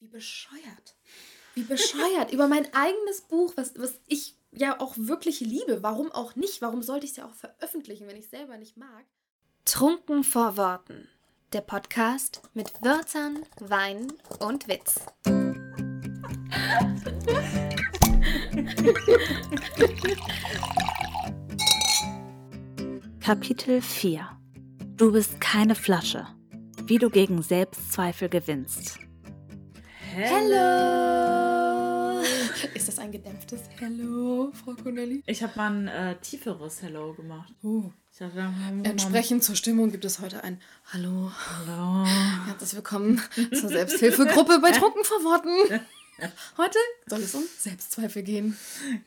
Wie bescheuert. Wie bescheuert. Über mein eigenes Buch, was, was ich ja auch wirklich liebe. Warum auch nicht? Warum sollte ich es ja auch veröffentlichen, wenn ich es selber nicht mag? Trunken vor Worten. Der Podcast mit Wörtern, Wein und Witz. Kapitel 4 Du bist keine Flasche. Wie du gegen Selbstzweifel gewinnst. Hello! Ist das ein gedämpftes Hello, Frau Connelly? Ich habe mal ein äh, tieferes Hello gemacht. Oh. Ich dachte, hm, Entsprechend zur Stimmung gibt es heute ein Hallo. Hallo. Herzlich willkommen zur Selbsthilfegruppe bei Trunken vor Worten. Heute soll es um Selbstzweifel gehen.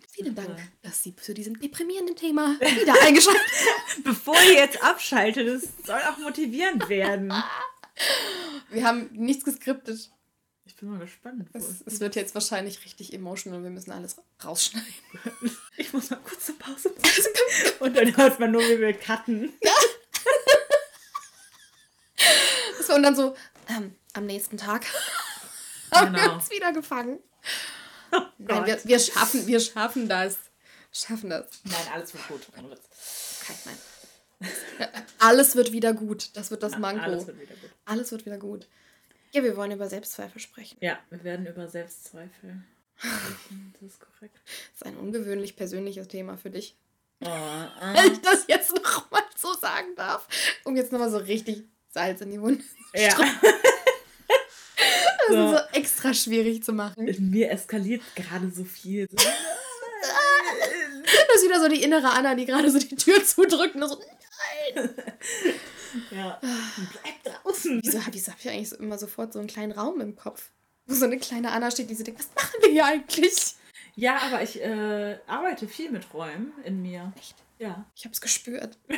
Vielen Dank, dass Sie zu diesem deprimierenden Thema wieder eingeschaltet haben. Bevor ihr jetzt abschaltet, es soll auch motivierend werden. Wir haben nichts geskriptet. Ich bin mal gespannt. Es, es wird jetzt wahrscheinlich richtig emotional wir müssen alles rausschneiden. Ich muss mal kurz eine Pause machen. Und dann hört man nur, wie wir cutten. Und dann so, ähm, am nächsten Tag haben wir Genau. uns wieder gefangen. Oh Nein, wir, wir schaffen, wir schaffen das. Schaffen das. Nein, alles wird gut. Kein, nein. Alles wird wieder gut. Das wird das Manko. Alles wird wieder gut. Alles wird wieder gut. Ja, wir wollen über Selbstzweifel sprechen. Ja, wir werden über Selbstzweifel sprechen. Das ist korrekt. Das ist ein ungewöhnlich persönliches Thema für dich. Oh, Wenn äh. ich das jetzt noch mal so sagen darf. Um jetzt nochmal so richtig Salz in die Wunde. Ja. Das So. ist so extra schwierig zu machen. In mir eskaliert gerade so viel. So. Das ist wieder so die innere Anna, die gerade so die Tür zudrückt und so, nein. Ja. Bleib draußen. Wieso, wieso habe ich eigentlich so immer sofort so einen kleinen Raum im Kopf? Wo so eine kleine Anna steht, die so denkt, was machen wir hier eigentlich? Ja, aber ich äh, arbeite viel mit Räumen in mir. Echt? Ja. Ich habe es gespürt.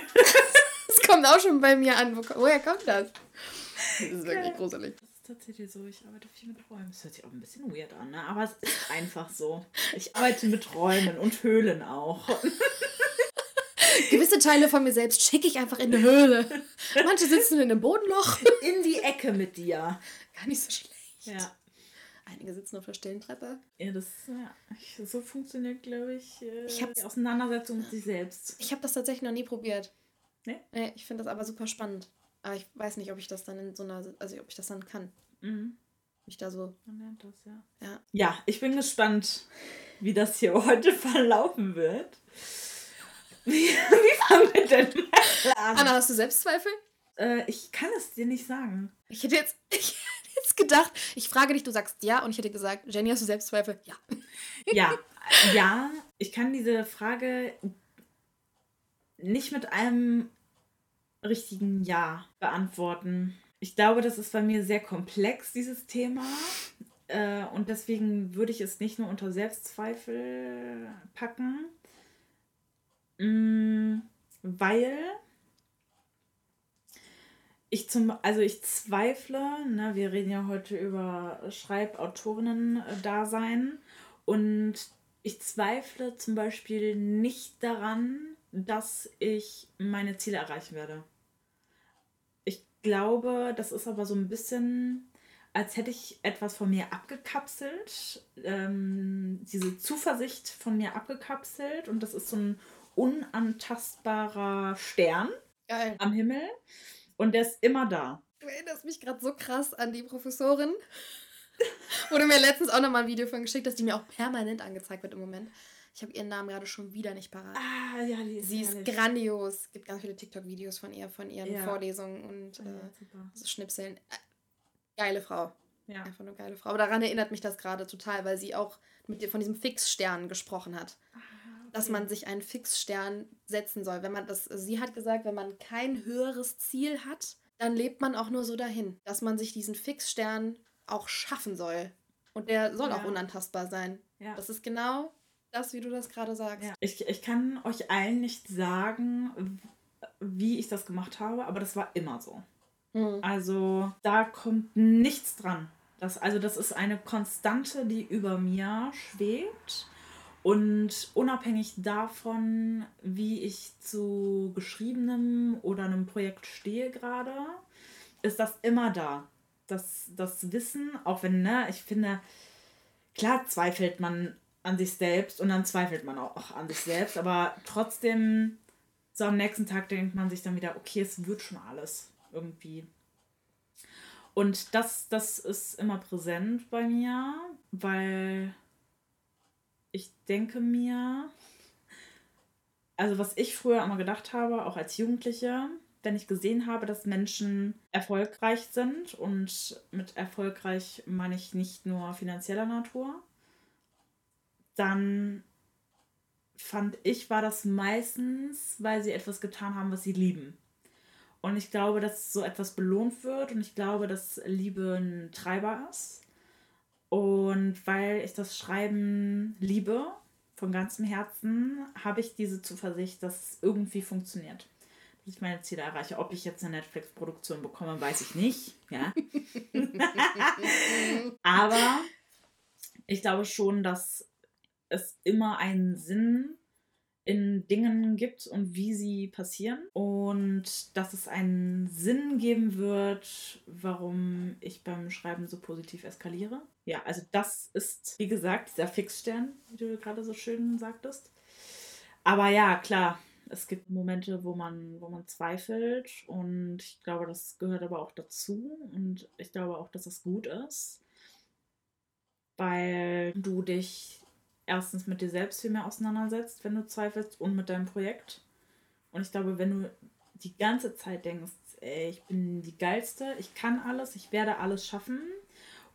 Das kommt auch schon bei mir an. Wo, woher kommt das? Das ist wirklich Geil. gruselig. Das ist tatsächlich so. Ich arbeite viel mit Räumen. Das hört sich auch ein bisschen weird an, ne? aber es ist einfach so. Ich arbeite mit Räumen und Höhlen auch. Gewisse Teile von mir selbst schicke ich einfach in eine Höhle. Manche sitzen in einem Bodenloch. In die Ecke mit dir. Gar nicht so schlecht. Ja. Einige sitzen auf der stillen Treppe. Ja, das, ja. Ich, so funktioniert, glaube ich, äh, Ich die Auseinandersetzung mit sich selbst. Ich habe das tatsächlich noch nie probiert. Nee? Nee, ich finde das aber super spannend. Aber ich weiß nicht, ob ich das dann in so einer, also ob ich das dann kann. Mhm. Mich da so, Man lernt das, ja. ja. Ja, ich bin gespannt, wie das hier heute verlaufen wird. Wie, wie fangen wir denn an? Anna, hast du Selbstzweifel? Äh, ich kann es dir nicht sagen. Ich hätte jetzt, ich hätte jetzt gedacht, ich frage dich, du sagst ja und ich hätte gesagt, Jenny, hast du Selbstzweifel? Ja. Ja, ja, ich kann diese Frage nicht mit einem richtigen Ja beantworten. Ich glaube, das ist bei mir sehr komplex, dieses Thema. Äh, und deswegen würde ich es nicht nur unter Selbstzweifel packen, weil ich zum, also ich zweifle, ne, wir reden ja heute über Schreibautorinnen-Dasein und ich zweifle zum Beispiel nicht daran, dass ich meine Ziele erreichen werde. Ich glaube, das ist aber so ein bisschen, als hätte ich etwas von mir abgekapselt, ähm, diese Zuversicht von mir abgekapselt und das ist so ein unantastbarer Stern Geil. am Himmel und der ist immer da. Du erinnerst mich gerade so krass an die Professorin. Wo du mir letztens auch nochmal ein Video von geschickt hast, die mir auch permanent angezeigt wird im Moment. Ich habe ihren Namen gerade schon wieder nicht parat. Ah, ja, die Sie ist grandios. Es gibt ganz viele TikTok-Videos von ihr, von ihren Ja. Vorlesungen und Ja, äh, Schnipseln. Äh, geile Frau. Ja. Einfach nur geile Frau. Aber daran erinnert mich das gerade total, weil sie auch mit dir von diesem Fixstern gesprochen hat. Dass man sich einen Fixstern setzen soll. Wenn man das, sie hat gesagt, wenn man kein höheres Ziel hat, dann lebt man auch nur so dahin. Dass man sich diesen Fixstern auch schaffen soll. Und der soll auch Ja. unantastbar sein. Ja. Das ist genau das, wie du das gerade sagst. Ja. Ich, ich kann euch allen nicht sagen, wie ich das gemacht habe, aber das war immer so. Hm. Also da kommt nichts dran. Das, also das ist eine Konstante, die über mir schwebt. Und unabhängig davon, wie ich zu geschriebenem oder einem Projekt stehe gerade, ist das immer da. das, das Wissen, auch wenn, ne, ich finde, klar zweifelt man an sich selbst und dann zweifelt man auch an sich selbst, aber trotzdem, so am nächsten Tag denkt man sich dann wieder, okay, es wird schon alles irgendwie. Und das, das ist immer präsent bei mir, weil ich denke mir, also was ich früher immer gedacht habe, auch als Jugendliche, wenn ich gesehen habe, dass Menschen erfolgreich sind und mit erfolgreich meine ich nicht nur finanzieller Natur, dann fand ich, war das meistens, weil sie etwas getan haben, was sie lieben. Und ich glaube, dass so etwas belohnt wird und ich glaube, dass Liebe ein Treiber ist. Und weil ich das Schreiben liebe, von ganzem Herzen, habe ich diese Zuversicht, dass es irgendwie funktioniert. Dass ich meine Ziele erreiche. Ob ich jetzt eine Netflix-Produktion bekomme, weiß ich nicht. Ja. Aber ich glaube schon, dass es immer einen Sinn in Dingen gibt und wie sie passieren und dass es einen Sinn geben wird, warum ich beim Schreiben so positiv eskaliere. Ja, also das ist, wie gesagt, dieser Fixstern, wie du gerade so schön sagtest. Aber ja, klar, es gibt Momente, wo man, wo man zweifelt und ich glaube, das gehört aber auch dazu und ich glaube auch, dass es gut ist, weil du dich erstens mit dir selbst viel mehr auseinandersetzt, wenn du zweifelst und mit deinem Projekt. Und ich glaube, wenn du die ganze Zeit denkst, ey, ich bin die geilste, ich kann alles, ich werde alles schaffen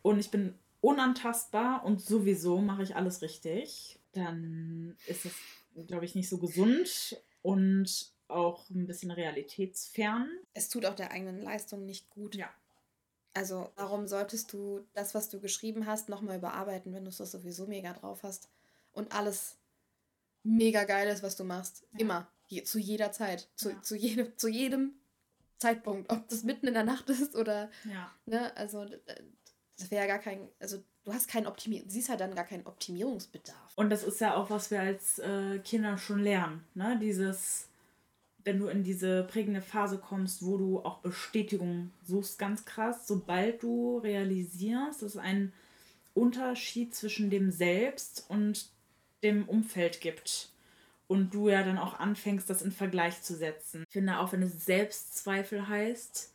und ich bin unantastbar und sowieso mache ich alles richtig, dann ist es, glaube ich, nicht so gesund und auch ein bisschen realitätsfern. Es tut auch der eigenen Leistung nicht gut. Ja. Also, warum solltest du das, was du geschrieben hast, nochmal überarbeiten, wenn du es sowieso mega drauf hast? und alles mega geil ist, was du machst. Ja. Immer. Je, zu jeder Zeit. Zu, ja. zu, jedem, zu jedem Zeitpunkt. Ob das mitten in der Nacht ist oder. Ja. Ne, also, das wäre ja gar kein. Also, du hast keinen Optimierung. Siehst halt dann gar keinen Optimierungsbedarf. Und das ist ja auch, was wir als äh, Kinder schon lernen. Ne? Dieses. Wenn du in diese prägende Phase kommst, wo du auch Bestätigung suchst, ganz krass, sobald du realisierst, dass ein Unterschied zwischen dem Selbst und dem Umfeld gibt. Und du ja dann auch anfängst, das in Vergleich zu setzen. Ich finde, auch wenn es Selbstzweifel heißt,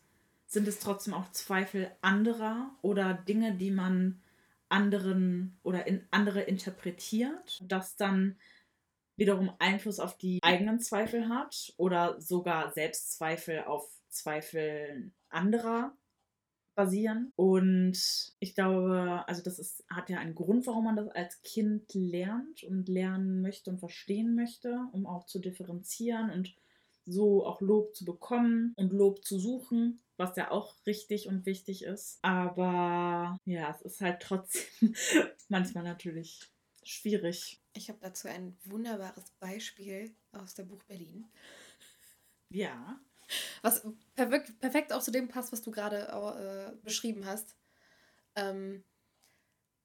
sind es trotzdem auch Zweifel anderer oder Dinge, die man anderen oder in andere interpretiert, das dann wiederum Einfluss auf die eigenen Zweifel hat oder sogar Selbstzweifel auf Zweifel anderer basieren. Und ich glaube, also das ist, hat ja einen Grund, warum man das als Kind lernt und lernen möchte und verstehen möchte, um auch zu differenzieren und so auch Lob zu bekommen und Lob zu suchen, was ja auch richtig und wichtig ist. Aber ja, es ist halt trotzdem manchmal natürlich schwierig. Ich habe dazu ein wunderbares Beispiel aus der Buch Berlin. Ja. Was perfekt, perfekt auch zu dem passt, was du gerade äh, beschrieben hast. Ähm,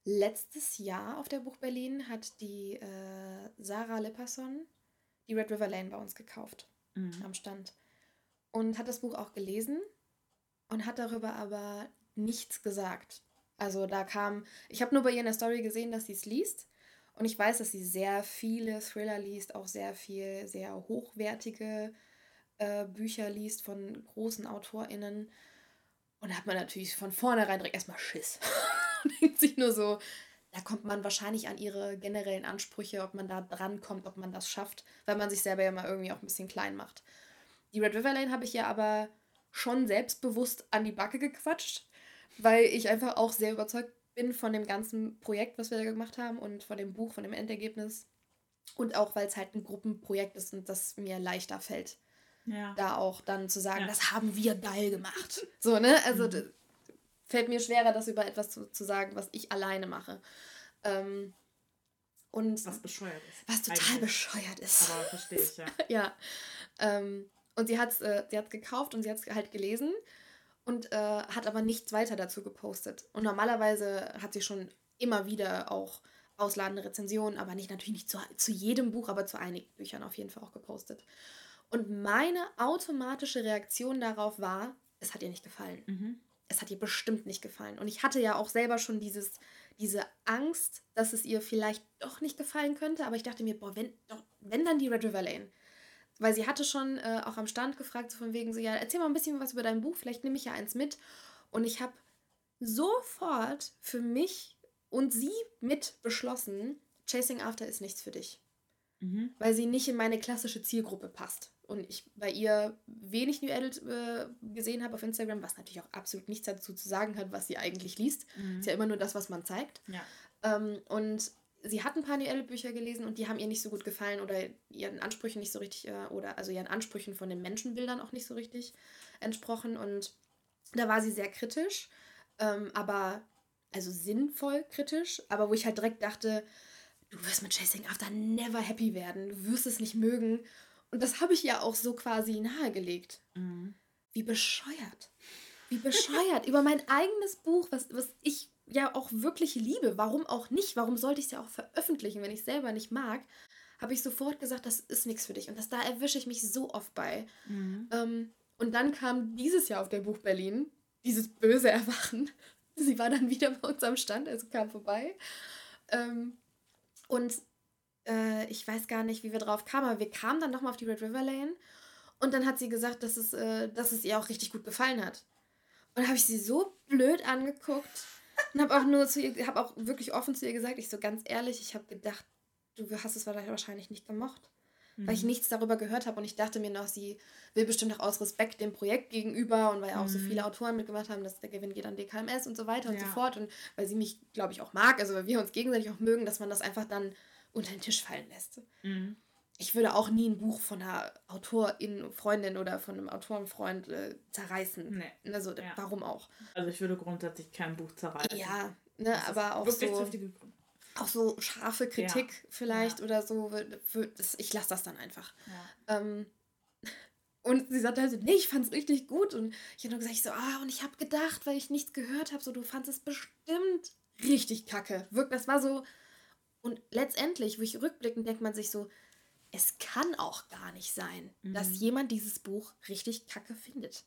letztes Jahr auf der Buch Berlin hat die äh, Sarah Lipperson die Red River Lane bei uns gekauft mhm. am Stand. Und hat das Buch auch gelesen und hat darüber aber nichts gesagt. Also da kam, ich habe nur bei ihr in der Story gesehen, dass sie es liest. Und ich weiß, dass sie sehr viele Thriller liest, auch sehr viel, sehr hochwertige äh, Bücher liest von großen AutorInnen. Und da hat man natürlich von vornherein direkt erstmal Schiss. denkt sich nur so, da kommt man wahrscheinlich an ihre generellen Ansprüche, ob man da drankommt, ob man das schafft, weil man sich selber ja mal irgendwie auch ein bisschen klein macht. Die Red River Lane habe ich ja aber schon selbstbewusst an die Backe gequatscht, weil ich einfach auch sehr überzeugt bin von dem ganzen Projekt, was wir da gemacht haben und von dem Buch, von dem Endergebnis. Und auch, weil es halt ein Gruppenprojekt ist und das mir leichter fällt, ja. da auch dann zu sagen, ja. das haben wir geil gemacht. So, ne? Also mhm. fällt mir schwerer, das über etwas zu, zu sagen, was ich alleine mache. Ähm, und was bescheuert ist. Was total Eigentlich. bescheuert ist. Aber verstehe ich, ja. ja. Ähm, und sie hat es äh, sie gekauft und sie hat es halt gelesen und äh, hat aber nichts weiter dazu gepostet. Und normalerweise hat sie schon immer wieder auch ausladende Rezensionen, aber nicht natürlich nicht zu, zu jedem Buch, aber zu einigen Büchern auf jeden Fall auch gepostet. Und meine automatische Reaktion darauf war, es hat ihr nicht gefallen. Mhm. es hat ihr bestimmt nicht gefallen. Und ich hatte ja auch selber schon dieses, diese Angst, dass es ihr vielleicht doch nicht gefallen könnte. Aber ich dachte mir, boah, wenn, doch, wenn dann die Red River Lane. Weil sie hatte schon äh, auch am Stand gefragt, so von wegen so, ja, erzähl mal ein bisschen was über dein Buch, vielleicht nehme ich ja eins mit. Und ich habe sofort für mich und sie mit beschlossen, Chasing After ist nichts für dich. Mhm. Weil sie nicht in meine klassische Zielgruppe passt. Und ich bei ihr wenig New Adult äh, gesehen habe auf Instagram, was natürlich auch absolut nichts dazu zu sagen hat, was sie eigentlich liest. Mhm. Ist ja immer nur das, was man zeigt. Ja. Ähm, und sie hat ein paar New Adult Bücher gelesen und die haben ihr nicht so gut gefallen oder ihren Ansprüchen nicht so richtig, äh, oder also ihren Ansprüchen von den Menschenbildern auch nicht so richtig entsprochen. Und da war sie sehr kritisch, ähm, aber also sinnvoll kritisch, aber wo ich halt direkt dachte, du wirst mit Chasing After never happy werden, du wirst es nicht mögen. Und das habe ich ja auch so quasi nahegelegt. Mhm. Wie bescheuert. Wie bescheuert. Über mein eigenes Buch, was, was ich ja auch wirklich liebe. Warum auch nicht? Warum sollte ich es ja auch veröffentlichen, wenn ich es selber nicht mag? Habe ich sofort gesagt, das ist nichts für dich. Und das da erwische ich mich so oft bei. Mhm. Ähm, und dann kam dieses Jahr auf der Buch Berlin dieses böse Erwachen. Sie war dann wieder bei uns am Stand, also kam vorbei. Ähm, und äh, ich weiß gar nicht, wie wir drauf kamen, aber wir kamen dann nochmal auf die Red River Lane. Und dann hat sie gesagt, dass es, äh, dass es ihr auch richtig gut gefallen hat. Und habe ich sie so blöd angeguckt und habe auch nur zu ihr, habe auch wirklich offen zu ihr gesagt, ich so ganz ehrlich, ich habe gedacht, du hast es wahrscheinlich nicht gemocht mhm. weil ich mhm. nichts darüber gehört habe und ich dachte mir noch, sie will bestimmt auch aus Respekt dem Projekt gegenüber und weil auch mhm. so viele Autoren mitgemacht haben, dass der Gewinn geht an DKMS und so weiter und ja. so fort und weil sie mich, glaube ich, auch mag, also weil wir uns gegenseitig auch mögen, dass man das einfach dann unter den Tisch fallen lässt. Mhm. Ich würde auch nie ein Buch von einer Autorin, Freundin oder von einem Autorenfreund äh, zerreißen. Nee. Also ja. warum auch? Also ich würde grundsätzlich kein Buch zerreißen. Ja, ne, aber auch so auch so scharfe Kritik ja. vielleicht ja. oder so. Ich lasse das dann einfach. Ähm, und sie sagte halt so, nee, ich fand es richtig gut. Und ich habe nur gesagt, ich so, ah, und ich habe gedacht, weil ich nichts gehört habe, so, du fandest es bestimmt richtig kacke. Wirkt, das war so. Und letztendlich, wo ich rückblickend denkt man sich so, es kann auch gar nicht sein, mhm. dass jemand dieses Buch richtig kacke findet.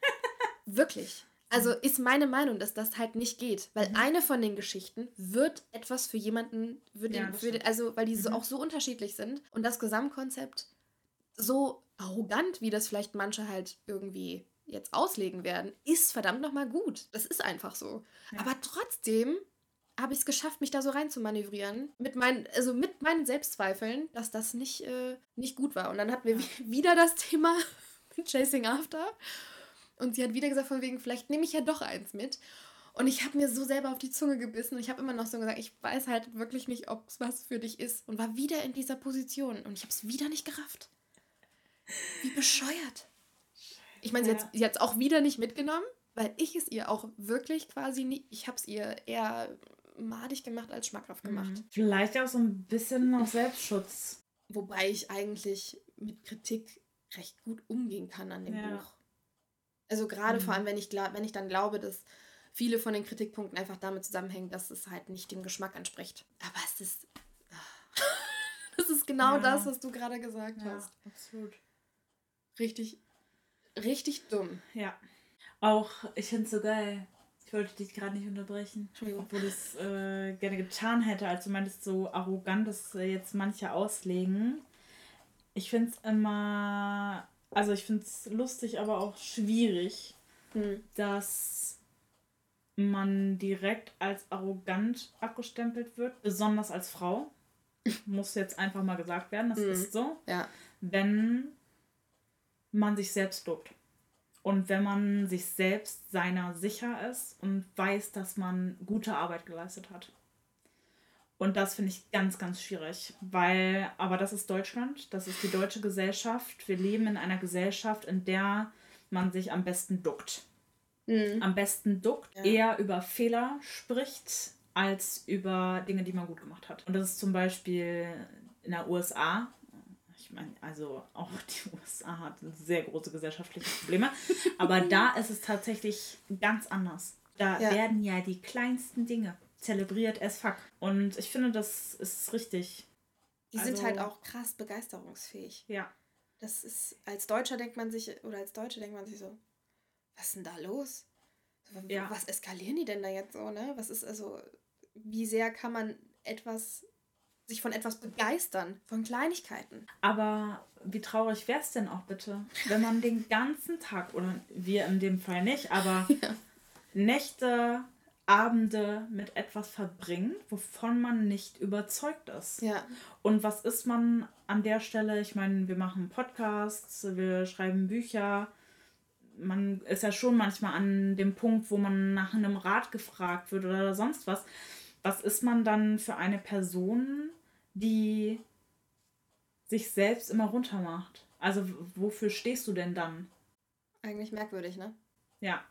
Wirklich. Also ist meine Meinung, dass das halt nicht geht, weil mhm. eine von den Geschichten wird etwas für jemanden, für den, ja, für den, also weil die so, mhm. auch so unterschiedlich sind und das Gesamtkonzept so arrogant, wie das vielleicht manche halt irgendwie jetzt auslegen werden, ist verdammt nochmal gut. Das ist einfach so. Ja. Aber trotzdem habe ich es geschafft, mich da so rein zu manövrieren. Mit meinen, also mit meinen Selbstzweifeln, dass das nicht, äh, nicht gut war. Und dann hatten wir ja. wieder das Thema Chasing After. Und sie hat wieder gesagt, von wegen, vielleicht nehme ich ja doch eins mit. Und ich habe mir so selber auf die Zunge gebissen und ich habe immer noch so gesagt, ich weiß halt wirklich nicht, ob es was für dich ist. Und war wieder in dieser Position. Und ich habe es wieder nicht gerafft. Wie bescheuert. Ich meine, sie, hat es auch wieder nicht mitgenommen, weil ich es ihr auch wirklich quasi nie, ich habe es ihr eher madig gemacht als schmackhaft gemacht. Mhm. Vielleicht auch so ein bisschen noch Selbstschutz. Wobei ich eigentlich mit Kritik recht gut umgehen kann an dem ja. Buch. Also gerade mhm. vor allem, wenn ich, wenn ich dann glaube, dass viele von den Kritikpunkten einfach damit zusammenhängen, dass es halt nicht dem Geschmack entspricht. Aber es ist. Das ist genau ja. das, was du gerade gesagt ja, hast. Absolut. Richtig, richtig dumm. Ja. Auch, ich finde es so geil. Ich wollte dich gerade nicht unterbrechen. Obwohl ich es äh, gerne getan hätte, als du meintest, so arrogant, dass jetzt manche auslegen. Ich finde es immer also ich finde es lustig, aber auch schwierig, hm. dass man direkt als arrogant abgestempelt wird, besonders als Frau. Muss jetzt einfach mal gesagt werden, das hm. ist so. Ja. Wenn man sich selbst lobt. Und wenn man sich selbst seiner sicher ist und weiß, dass man gute Arbeit geleistet hat. Und das finde ich ganz, ganz schwierig, weil, aber das ist Deutschland, das ist die deutsche Gesellschaft. Wir leben in einer Gesellschaft, in der man sich am besten duckt. Mhm. Am besten duckt, ja. eher über Fehler spricht, als über Dinge, die man gut gemacht hat. Und das ist zum Beispiel in der USA. Ich meine, also auch die USA hat sehr große gesellschaftliche Probleme. aber da ist es tatsächlich ganz anders. Da ja. werden ja die kleinsten Dinge zelebriert as fuck. Und ich finde, das ist richtig. Die also, sind halt auch krass begeisterungsfähig. Ja. Das ist, als Deutscher denkt man sich, oder als Deutsche denkt man sich so, was ist denn da los? ja. was eskalieren die denn da jetzt so, ne? Was ist also, wie sehr kann man etwas, sich von etwas begeistern, von Kleinigkeiten? Aber wie traurig wäre es denn auch bitte, wenn man den ganzen Tag, oder wir in dem Fall nicht, aber ja. Nächte, Abende mit etwas verbringt, wovon man nicht überzeugt ist. Ja. Und was ist man an der Stelle? Ich meine, wir machen Podcasts, wir schreiben Bücher. Man ist ja schon manchmal an dem Punkt, wo man nach einem Rat gefragt wird oder sonst was. Was ist man dann für eine Person, die sich selbst immer runtermacht? Also wofür stehst du denn dann? Eigentlich merkwürdig, ne? Ja.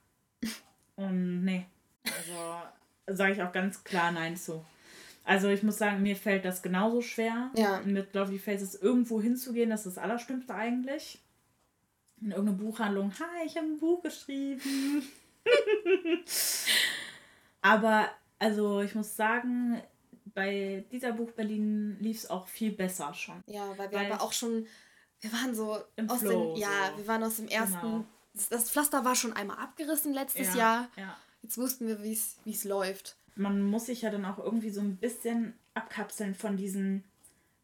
Und nee. Also sage ich auch ganz klar Nein zu. Also ich muss sagen, mir fällt das genauso schwer, ja. mit Lovely Faces irgendwo hinzugehen. Das ist das Allerschlimmste eigentlich. In irgendeine Buchhandlung. Hi, ich habe ein Buch geschrieben. Aber also ich muss sagen, bei dieser Buch Berlin lief es auch viel besser schon. Ja, weil wir weil aber auch schon, wir waren so Im aus Flow, dem, ja, so. wir waren aus dem ersten, genau. das Pflaster war schon einmal abgerissen letztes ja, Jahr. Ja. Jetzt wussten wir, wie es läuft. Man muss sich ja dann auch irgendwie so ein bisschen abkapseln von diesen,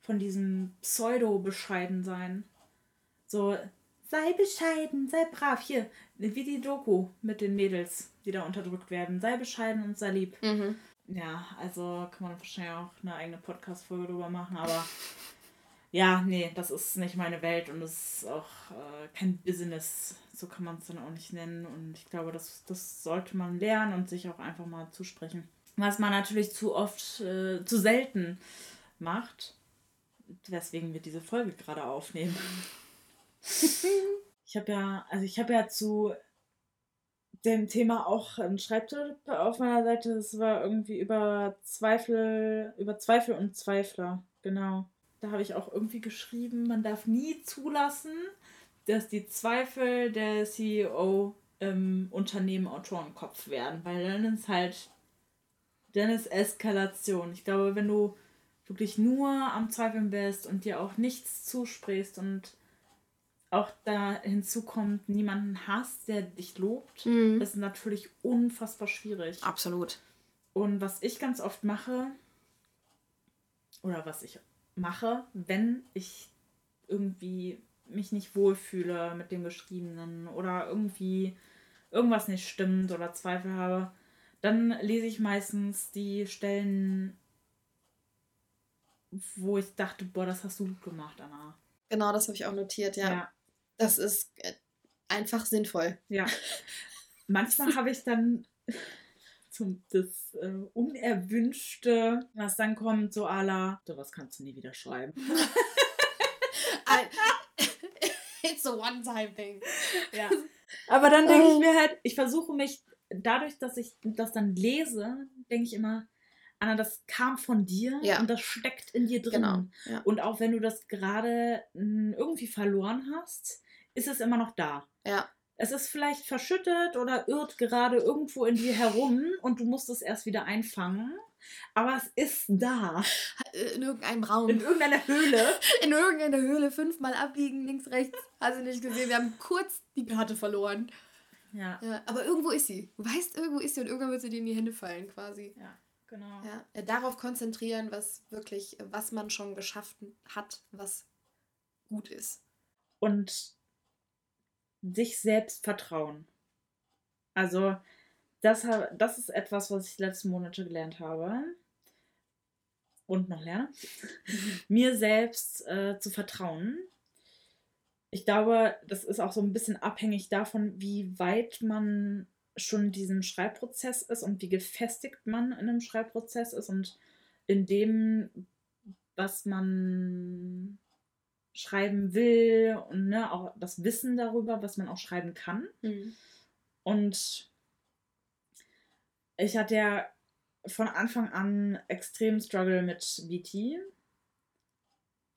von diesem Pseudo-bescheiden sein. So, sei bescheiden, sei brav. Hier, wie die Doku mit den Mädels, die da unterdrückt werden. Sei bescheiden und sei lieb. Mhm. Ja, also kann man wahrscheinlich auch eine eigene Podcast-Folge drüber machen, aber ja, nee, das ist nicht meine Welt und das ist auch äh, kein Business. So kann man es dann auch nicht nennen. Und ich glaube, das, das sollte man lernen und sich auch einfach mal zusprechen. Was man natürlich zu oft, äh, zu selten macht, weswegen wir diese Folge gerade aufnehmen. ich habe ja, also ich habe ja zu dem Thema auch einen Schreibtipp auf meiner Seite. Das war irgendwie über Zweifel, über Zweifel und Zweifler, genau da habe ich auch irgendwie geschrieben, man darf nie zulassen, dass die Zweifel der CEO im Unternehmen Autorenkopf werden, weil dann ist halt, dann ist Eskalation. Ich glaube, wenn du wirklich nur am Zweifeln bist und dir auch nichts zusprichst und auch da hinzukommt, niemanden hast, der dich lobt, mhm. ist natürlich unfassbar schwierig. Absolut. Und was ich ganz oft mache, oder was ich mache, wenn ich irgendwie mich nicht wohlfühle mit dem Geschriebenen oder irgendwie irgendwas nicht stimmt oder Zweifel habe, dann lese ich meistens die Stellen, wo ich dachte, boah, das hast du gut gemacht, Anna. Genau, das habe ich auch notiert, ja. ja. Das ist äh, einfach sinnvoll. Ja. Manchmal habe ich dann zum, das äh, Unerwünschte, was dann kommt, so à la, sowas kannst du nie wieder schreiben. It's a one-time-thing. Ja. Aber dann denke ich oh. mir halt, ich versuche mich, dadurch, dass ich das dann lese, denke ich immer, Anna, das kam von dir ja. und das steckt in dir drin. Genau. Ja. Und auch wenn du das gerade hm, irgendwie verloren hast, ist es immer noch da. Ja. Es ist vielleicht verschüttet oder irrt gerade irgendwo in dir herum und du musst es erst wieder einfangen. Aber es ist da. In irgendeinem Raum. In irgendeiner Höhle. In irgendeiner Höhle fünfmal abbiegen, links, rechts. Hast du nicht gesehen? Wir haben kurz die Karte verloren. Ja. ja. Aber irgendwo ist sie. Du weißt, irgendwo ist sie und irgendwann wird sie dir in die Hände fallen, quasi. Ja, genau. Ja. Darauf konzentrieren, was wirklich, was man schon geschaffen hat, was gut ist. Und sich selbst vertrauen. Also, das, das ist etwas, was ich letzten Monate gelernt habe und noch lerne. Mir selbst äh, zu vertrauen. Ich glaube, das ist auch so ein bisschen abhängig davon, wie weit man schon in diesem Schreibprozess ist und wie gefestigt man in einem Schreibprozess ist und in dem, was man schreiben will und ne, auch das Wissen darüber, was man auch schreiben kann. Mhm. Und ich hatte ja von Anfang an extrem Struggle mit BT.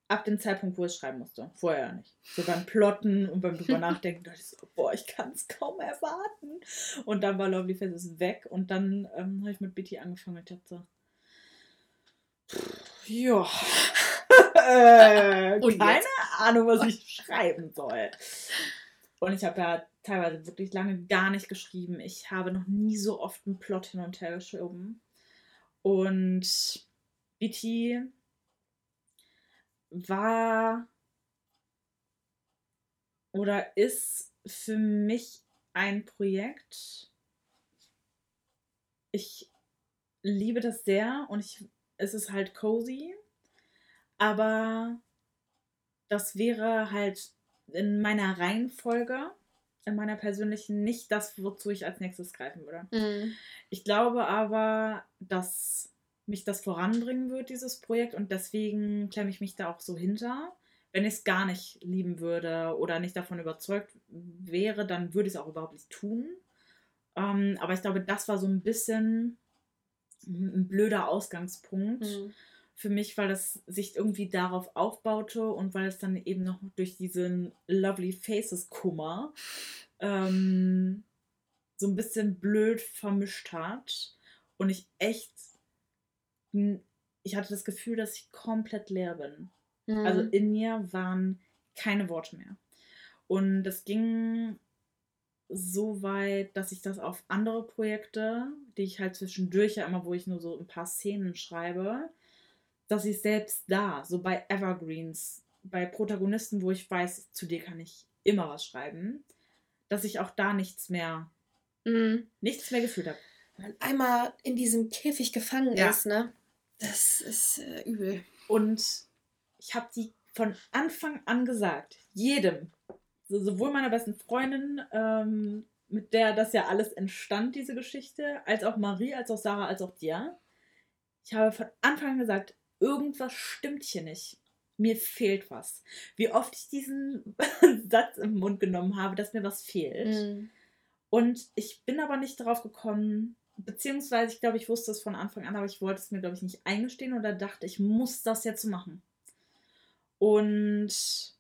Ab dem Zeitpunkt, wo ich schreiben musste. Vorher nicht. So beim Plotten und beim drüber nachdenken, dachte ich so, boah, ich kann es kaum erwarten. Und dann war Lovely Faces weg und dann ähm, habe ich mit BT angefangen und ich dachte so, ja, äh, keine Ahnung, was ich schreiben soll. Und ich habe ja teilweise wirklich lange gar nicht geschrieben. Ich habe noch nie so oft einen Plot hin und her geschoben. Und BT war oder ist für mich ein Projekt. Ich liebe das sehr und ich, es ist halt cozy, aber das wäre halt in meiner Reihenfolge, in meiner persönlichen, nicht das, wozu ich als nächstes greifen würde. Mhm. Ich glaube aber, dass mich das voranbringen wird, dieses Projekt, und deswegen klemme ich mich da auch so hinter. Wenn ich es gar nicht lieben würde oder nicht davon überzeugt wäre, dann würde ich es auch überhaupt nicht tun. Ähm, aber ich glaube, das war so ein bisschen ein blöder Ausgangspunkt. Mhm für mich, weil das sich irgendwie darauf aufbaute und weil es dann eben noch durch diesen Lovely Faces Kummer ähm, so ein bisschen blöd vermischt hat und ich echt, ich hatte das Gefühl, dass ich komplett leer bin. Mhm. Also in mir waren keine Worte mehr. Und das ging so weit, dass ich das auf andere Projekte, die ich halt zwischendurch ja immer, wo ich nur so ein paar Szenen schreibe, dass ich selbst da, so bei Evergreens, bei Protagonisten, wo ich weiß, zu dir kann ich immer was schreiben, dass ich auch da nichts mehr, mhm. nichts mehr gefühlt habe. Wenn man einmal in diesem Käfig gefangen ja. ist, ne? Das ist äh, übel. Und ich habe die von Anfang an gesagt, jedem, so, sowohl meiner besten Freundin, ähm, mit der das ja alles entstand, diese Geschichte, als auch Marie, als auch Sarah, als auch dir. Ich habe von Anfang an gesagt, irgendwas stimmt hier nicht. Mir fehlt was. Wie oft ich diesen Satz im Mund genommen habe, dass mir was fehlt. Mhm. Und ich bin aber nicht darauf gekommen, beziehungsweise ich glaube, ich wusste es von Anfang an, aber ich wollte es mir, glaube ich, nicht eingestehen oder dachte, ich muss das jetzt machen. Und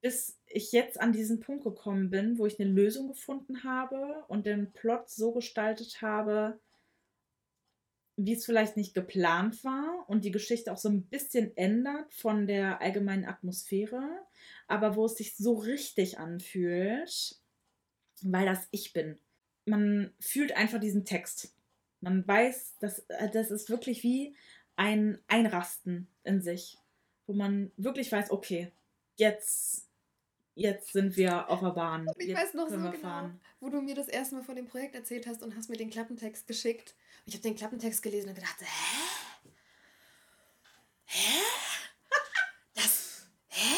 bis ich jetzt an diesen Punkt gekommen bin, wo ich eine Lösung gefunden habe und den Plot so gestaltet habe, wie es vielleicht nicht geplant war und die Geschichte auch so ein bisschen ändert von der allgemeinen Atmosphäre, aber wo es sich so richtig anfühlt, weil das ich bin. Man fühlt einfach diesen Text. Man weiß, dass äh, das ist wirklich wie ein Einrasten in sich, wo man wirklich weiß, okay, jetzt jetzt sind wir auf der Bahn. Und ich jetzt weiß noch so genau, fahren. wo du mir das erste Mal von dem Projekt erzählt hast und hast mir den Klappentext geschickt. Ich habe den Klappentext gelesen und gedacht, hä? Hä? Das, hä?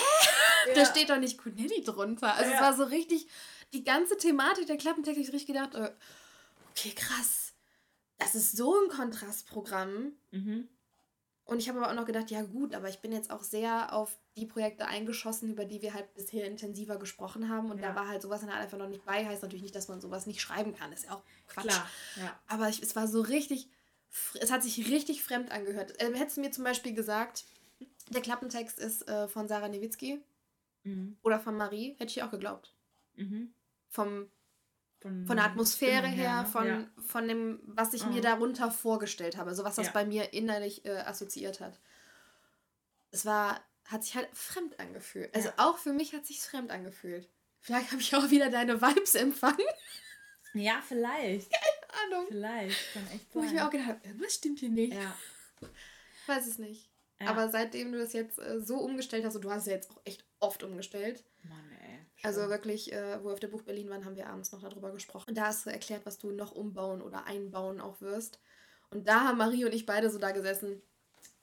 Ja. Da steht doch nicht Kunelli drunter. Also ja. es war so richtig, die ganze Thematik der Klappentext, ich richtig gedacht, äh, okay, krass. Das ist so ein Kontrastprogramm. Mhm. Und ich habe aber auch noch gedacht, ja gut, aber ich bin jetzt auch sehr auf die Projekte eingeschossen, über die wir halt bisher intensiver gesprochen haben. Und ja. da war halt sowas in der einfach noch nicht bei. Heißt natürlich nicht, dass man sowas nicht schreiben kann. ist ja auch Quatsch. Klar, ja. Aber ich, es war so richtig, es hat sich richtig fremd angehört. Äh, hättest du mir zum Beispiel gesagt, der Klappentext ist äh, von Sarah Newitzki mhm. oder von Marie, hätte ich auch geglaubt. Mhm. Vom von, von der Atmosphäre her, her ne? von, ja. von dem, was ich mhm. mir darunter vorgestellt habe, also was das ja. bei mir innerlich äh, assoziiert hat. Es war, hat sich halt fremd angefühlt. Also ja. auch für mich hat sich fremd angefühlt. Vielleicht habe ich auch wieder deine Vibes empfangen. Ja, vielleicht. Keine Ahnung. Vielleicht, kann echt sein. Wo ich mir auch gedacht habe, irgendwas stimmt hier nicht. Ja. Ich weiß es nicht. Aber seitdem du das jetzt äh, so umgestellt hast, und du hast es ja jetzt auch echt oft umgestellt, Mann, also wirklich, äh, wo wir auf der Buch Berlin waren, haben wir abends noch darüber gesprochen. Und da hast du erklärt, was du noch umbauen oder einbauen auch wirst. Und da haben Marie und ich beide so da gesessen.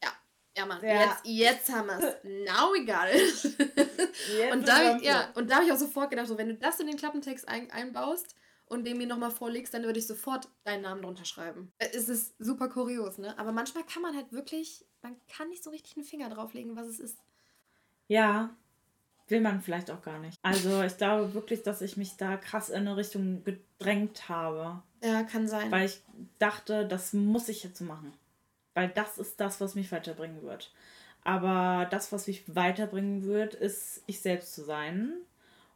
Ja, ja Mann, ja. Jetzt, jetzt haben wir es. Now we got it. und da, ja, und da habe ich auch sofort gedacht, so, wenn du das in den Klappentext ein, einbaust und den mir nochmal vorlegst, dann würde ich sofort deinen Namen drunter schreiben. Äh, es ist super kurios, ne? Aber manchmal kann man halt wirklich, man kann nicht so richtig einen Finger drauflegen, was es ist. Ja, will man vielleicht auch gar nicht. Also ich glaube wirklich, dass ich mich da krass in eine Richtung gedrängt habe. Ja, kann sein. Weil ich dachte, das muss ich jetzt machen. Weil das ist das, was mich weiterbringen wird. Aber das, was mich weiterbringen wird, ist, ich selbst zu sein.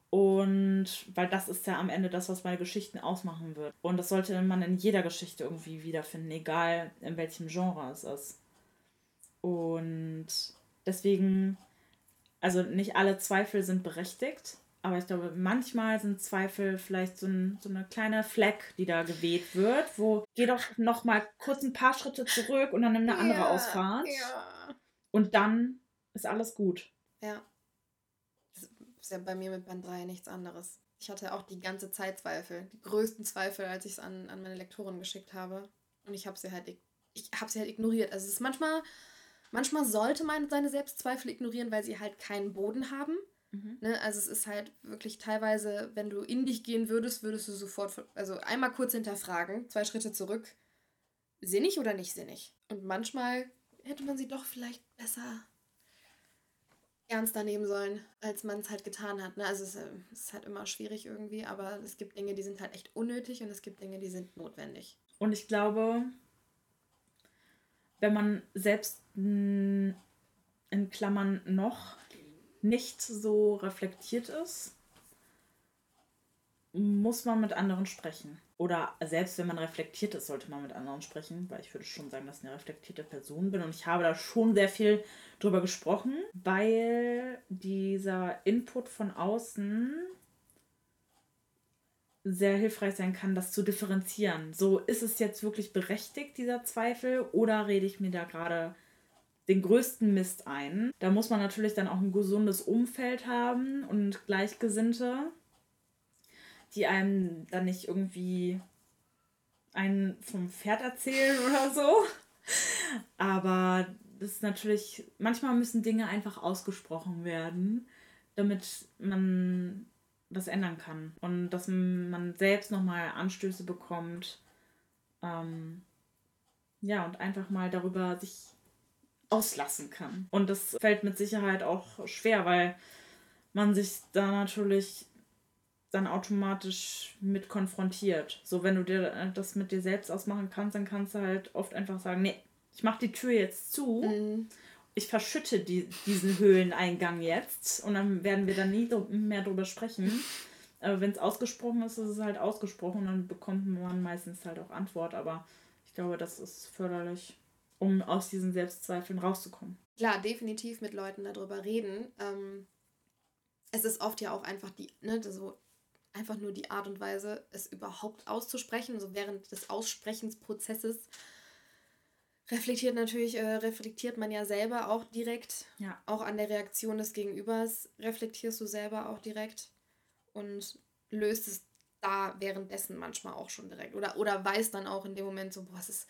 Und weil das ist ja am Ende das, was meine Geschichten ausmachen wird. Und das sollte man in jeder Geschichte irgendwie wiederfinden, egal in welchem Genre es ist. Und deswegen also nicht alle Zweifel sind berechtigt, Aber ich glaube, manchmal sind Zweifel vielleicht so, ein, so eine kleine Fleck, die da geweht wird, wo geh doch noch mal kurz ein paar Schritte zurück und dann nimm eine andere ja, Ausfahrt. Ja. Und dann ist alles gut. Ja. Das ist ja bei mir mit Band 3 nichts anderes. Ich hatte auch die ganze Zeit Zweifel, die größten Zweifel, als ich es an, an meine Lektorin geschickt habe. Und ich habe sie halt, ich habe sie halt ignoriert. Also es ist manchmal, manchmal sollte man seine Selbstzweifel ignorieren, weil sie halt keinen Boden haben. Mhm. Ne? Also es ist halt wirklich teilweise, wenn du in dich gehen würdest, würdest du sofort, also einmal kurz hinterfragen, zwei Schritte zurück, sinnig oder nicht sinnig. Und manchmal hätte man sie doch vielleicht besser ernster nehmen sollen, als man es halt getan hat. Ne? Also es, äh, es, ist halt immer schwierig irgendwie, aber es gibt Dinge, die sind halt echt unnötig und es gibt Dinge, die sind notwendig. Und ich glaube, wenn man selbst in Klammern noch nicht so reflektiert ist, muss man mit anderen sprechen. Oder selbst wenn man reflektiert ist, sollte man mit anderen sprechen, weil ich würde schon sagen, dass ich eine reflektierte Person bin. Und ich habe da schon sehr viel drüber gesprochen, weil dieser Input von außen sehr hilfreich sein kann, das zu differenzieren. So, ist es jetzt wirklich berechtigt, dieser Zweifel, oder rede ich mir da gerade den größten Mist ein? Da muss man natürlich dann auch ein gesundes Umfeld haben und Gleichgesinnte die einem dann nicht irgendwie einen vom Pferd erzählen oder so. Aber das ist natürlich, manchmal müssen Dinge einfach ausgesprochen werden, damit man was ändern kann. Und dass man selbst nochmal Anstöße bekommt. Ähm, ja, und einfach mal darüber sich auslassen kann. Und das fällt mit Sicherheit auch schwer, weil man sich da natürlich dann automatisch mit konfrontiert. So, wenn du dir äh, das mit dir selbst ausmachen kannst, dann kannst du halt oft einfach sagen, nee, ich mache die Tür jetzt zu. Mhm. Ich verschütte die, diesen Höhleneingang jetzt und dann werden wir da nie mehr drüber sprechen. Aber wenn es ausgesprochen ist, ist es halt ausgesprochen und dann bekommt man meistens halt auch Antwort. Aber ich glaube, das ist förderlich, um aus diesen Selbstzweifeln rauszukommen. Klar, definitiv mit Leuten darüber reden. Ähm, es ist oft ja auch einfach die, ne, so einfach nur die Art und Weise, es überhaupt auszusprechen. Also während des Aussprechensprozesses reflektiert natürlich, äh, reflektiert man ja selber auch direkt. Ja. Auch an der Reaktion des Gegenübers reflektierst du selber auch direkt und löst es da währenddessen manchmal auch schon direkt. Oder, oder weißt dann auch in dem Moment so, boah, es ist.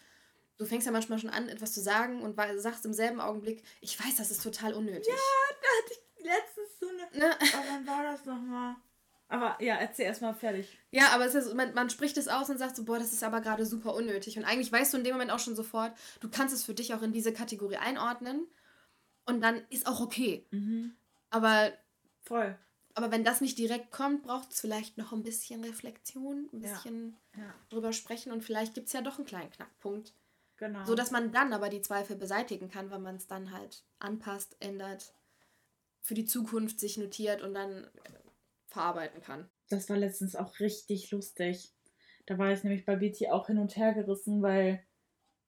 Du fängst ja manchmal schon an, etwas zu sagen und sagst im selben Augenblick, ich weiß, das ist total unnötig. Ja, da hatte ich letztens so eine. Ne? Aber wann war das nochmal? Aber ja, erzähl erstmal fertig. Ja, aber es ist, man, man spricht es aus und sagt so, boah, das ist aber gerade super unnötig. Und eigentlich weißt du in dem Moment auch schon sofort, du kannst es für dich auch in diese Kategorie einordnen. Und dann ist auch okay. Mhm. Aber. Voll. Aber wenn das nicht direkt kommt, braucht es vielleicht noch ein bisschen Reflexion, ein bisschen ja. Ja. drüber sprechen und vielleicht gibt es ja doch einen kleinen Knackpunkt. Genau. So dass man dann aber die Zweifel beseitigen kann, weil man es dann halt anpasst, ändert, für die Zukunft sich notiert und dann verarbeiten kann. Das war letztens auch richtig lustig. Da war ich nämlich bei BT auch hin und her gerissen, weil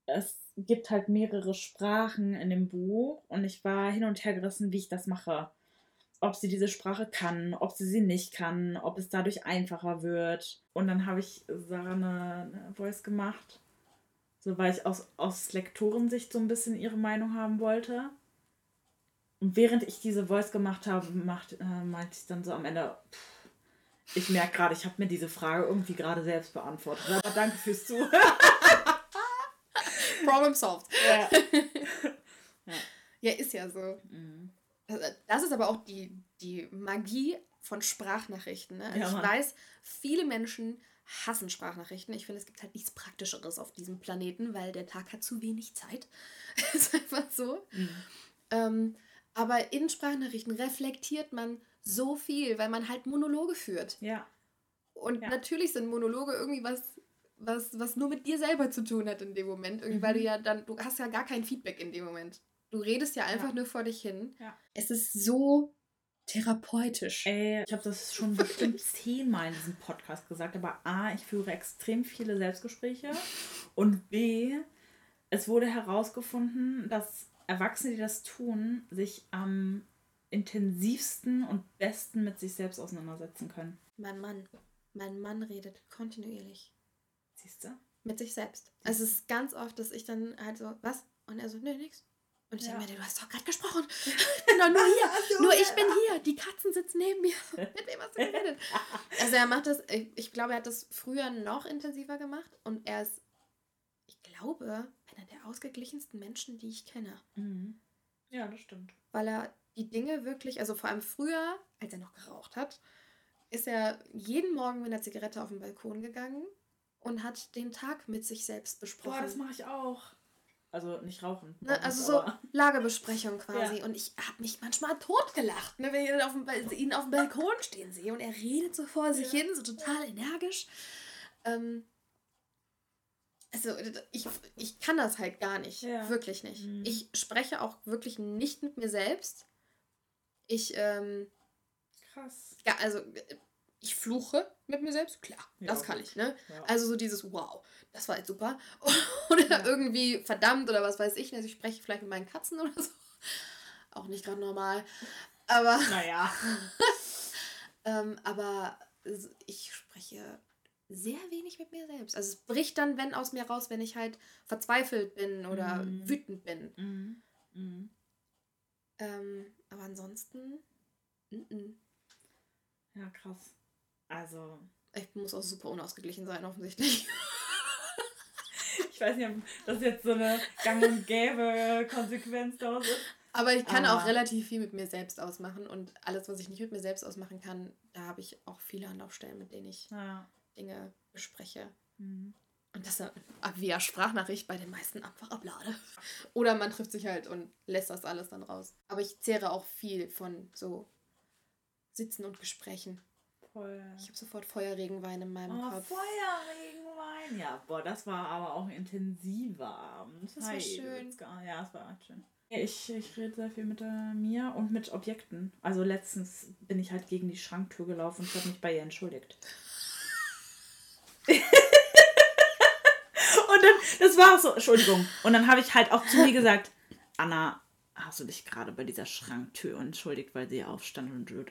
es gibt halt mehrere Sprachen in dem Buch und ich war hin und her gerissen, wie ich das mache. Ob sie diese Sprache kann, ob sie sie nicht kann, ob es dadurch einfacher wird. Und dann habe ich Sarah eine, eine Voice gemacht, so weil ich aus, aus Lektorensicht so ein bisschen ihre Meinung haben wollte. Und während ich diese Voice gemacht habe, macht, äh, meinte ich dann so am Ende, pff, ich merke gerade, ich habe mir diese Frage irgendwie gerade selbst beantwortet. Aber danke fürs Zuhören. Problem solved. Ja. ja. ja. ist ja so. Mhm. Das ist aber auch die, die Magie von Sprachnachrichten. Ne? Also ja, ich weiß, viele Menschen hassen Sprachnachrichten. Ich finde, es gibt halt nichts Praktischeres auf diesem Planeten, weil der Tag hat zu wenig Zeit. ist einfach so. Mhm. Ähm, aber in Sprachnachrichten reflektiert man so viel, weil man halt Monologe führt. Ja. Und ja. natürlich sind Monologe irgendwie was, was, was nur mit dir selber zu tun hat in dem Moment. Irgendwie, mhm. weil du mhm. ja dann, du hast ja gar kein Feedback in dem Moment. Du redest ja einfach ja. nur vor dich hin. Ja. Es ist so therapeutisch. Ey, ich habe das schon bestimmt zehnmal in diesem Podcast gesagt, aber A, ich führe extrem viele Selbstgespräche und B, es wurde herausgefunden, dass Erwachsene, die das tun, sich am intensivsten und besten mit sich selbst auseinandersetzen können. Mein Mann. Mein Mann redet kontinuierlich. Siehst du? Mit sich selbst. Also es ist ganz oft, dass ich dann halt so, was? Und er so, nee, nix. Und ich Ja. denke mir, du hast doch gerade gesprochen. Ich bin doch nur hier. Ach nur ich bin hier. Die Katzen sitzen neben mir. Mit wem hast du geredet? Also er macht das, ich glaube, er hat das früher noch intensiver gemacht. Und er ist, ich glaube, einer der ausgeglichensten Menschen, die ich kenne. Mhm. Ja, das stimmt. weil er die Dinge wirklich, also vor allem früher, als er noch geraucht hat, ist er jeden Morgen mit einer Zigarette auf den Balkon gegangen und hat den Tag mit sich selbst besprochen. Boah, das mache ich auch. Also nicht rauchen. Ne, also so Lagebesprechung quasi. Ja. Und ich habe mich manchmal totgelacht, ne, wenn ich ihn auf, dem, ihn auf dem Balkon stehen sehe und er redet so vor sich Ja. hin, so total energisch. Ähm, also ich, ich kann das halt gar nicht. Ja. Wirklich nicht. Mhm. Ich spreche auch wirklich nicht mit mir selbst. Ich, ähm, Krass. ja, also äh, ich fluche mit mir selbst, klar, Ja, das kann ich, ne? Ja. Also so dieses Wow, das war jetzt super. oder Ja. irgendwie verdammt oder was weiß ich. Also ich spreche vielleicht mit meinen Katzen oder so. Auch nicht gerade normal. Aber, Naja. ähm, aber ich spreche sehr wenig mit mir selbst. Also es bricht dann, wenn aus mir raus, wenn ich halt verzweifelt bin oder Mhm. wütend bin. Mhm. Mhm. Ähm, aber ansonsten, mm-mm. Ja, krass. Also, ich muss auch super unausgeglichen sein, offensichtlich. ich weiß nicht, ob das jetzt so eine gang und gäbe Konsequenz daraus ist. Aber ich kann Aber- auch relativ viel mit mir selbst ausmachen und alles, was ich nicht mit mir selbst ausmachen kann, da habe ich auch viele Anlaufstellen, mit denen ich Ja. Dinge bespreche. Mhm. Und das via Sprachnachricht bei den meisten einfach ablade. Oder man trifft sich halt und lässt das alles dann raus. Aber ich zehre auch viel von so Sitzen und Gesprächen. Voll. Ich habe sofort Feuerregenwein in meinem Oh, Kopf. Feuerregenwein. Ja, boah, das war aber auch ein intensiver Abend. Das war Hi, schön. Ja, es war echt schön. Ich, ich rede sehr viel mit äh, mir und mit Objekten. Also letztens bin ich halt gegen die Schranktür gelaufen und habe mich bei ihr entschuldigt. Und dann, das war so, Entschuldigung. Und dann habe ich halt auch zu mir gesagt, Anna, hast du dich gerade bei dieser Schranktür entschuldigt, weil sie aufstand und du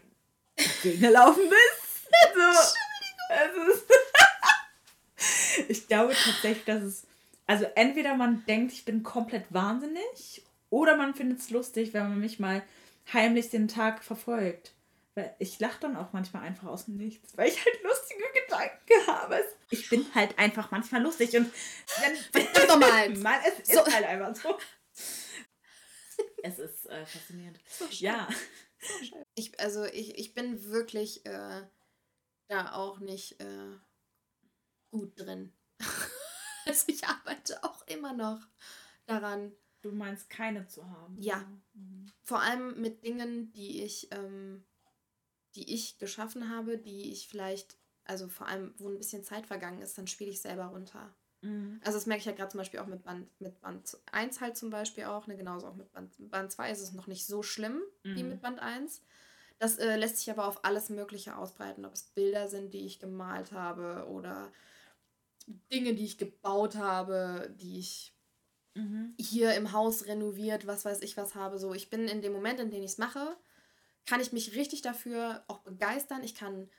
gegengelaufen bist? So, es ist ich glaube tatsächlich, dass es. Also entweder man denkt, ich bin komplett wahnsinnig, oder man findet es lustig, wenn man mich mal heimlich den Tag verfolgt. Weil ich lache dann auch manchmal einfach aus dem Nichts, weil ich halt lustige Gedanken habe. Es- Ich bin halt einfach manchmal lustig und dann. Nochmal. Mann, es So. ist halt einfach so. Es ist äh, faszinierend. Ja. Ich, also ich, ich bin wirklich äh, da auch nicht äh, gut drin. also ich arbeite auch immer noch daran. Du meinst keine zu haben. Ja. Mhm. Vor allem mit Dingen, die ich, ähm, die ich geschaffen habe, die ich vielleicht, also vor allem, wo ein bisschen Zeit vergangen ist, dann spiele ich selber runter. Mhm. Also das merke ich ja gerade zum Beispiel auch mit Band, mit Band 1 halt zum Beispiel auch, ne, genauso auch mit Band, Band 2 ist es noch nicht so schlimm wie Mhm. mit Band 1. Das äh, lässt sich aber auf alles Mögliche ausbreiten, ob es Bilder sind, die ich gemalt habe oder Dinge, die ich gebaut habe, die ich Mhm. hier im Haus renoviert, was weiß ich was habe. So, ich bin in dem Moment, in dem ich es mache, kann ich mich richtig dafür auch begeistern. Ich kann,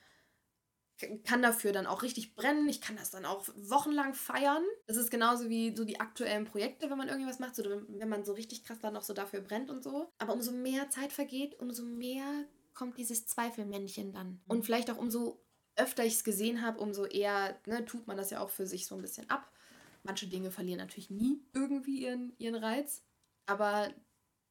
kann dafür dann auch richtig brennen. Ich kann das dann auch wochenlang feiern. Das ist genauso wie so die aktuellen Projekte, wenn man irgendwas macht, so, wenn man so richtig krass dann noch so dafür brennt und so. Aber umso mehr Zeit vergeht, umso mehr kommt dieses Zweifelmännchen dann. Und vielleicht auch umso öfter ich es gesehen habe, umso eher ne, tut man das ja auch für sich so ein bisschen ab. Manche Dinge verlieren natürlich nie irgendwie ihren, ihren Reiz. Aber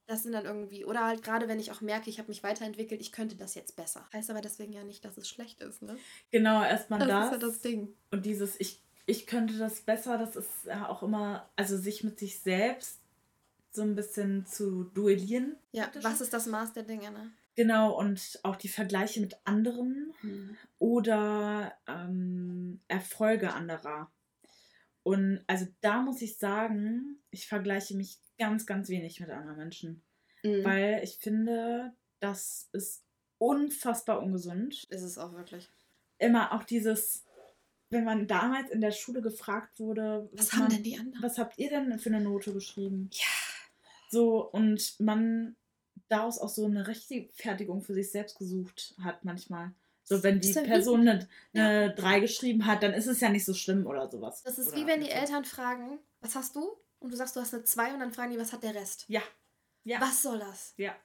das sind dann irgendwie, oder halt gerade wenn ich auch merke, ich habe mich weiterentwickelt, ich könnte das jetzt besser. Heißt aber deswegen ja nicht, dass es schlecht ist, ne? Genau, erstmal Das das. ist ja das Ding. Und dieses, ich, ich könnte das besser, das ist ja auch immer, also sich mit sich selbst so ein bisschen zu duellieren. Ja, was ist das Maß der Dinge, ne? Genau, und auch die Vergleiche mit anderen oder ähm, Erfolge anderer. Und also da muss ich sagen, ich vergleiche mich ganz, ganz wenig mit anderen Menschen. Mhm. Weil ich finde, das ist unfassbar ungesund. ist es auch wirklich. Immer auch dieses, wenn man damals in der Schule gefragt wurde, Was haben man, denn die anderen? was habt ihr denn für eine Note geschrieben? Ja. So, und man daraus auch so eine Rechtfertigung für sich selbst gesucht hat manchmal. So, wenn die ja Person eine, eine 3 geschrieben hat, dann ist es ja nicht so schlimm oder sowas. Das ist oder wie wenn die eine Eltern fragen, was hast du? Und du sagst, du hast eine 2 und dann fragen die, was hat der Rest? Ja. Ja. Was soll das? Ja.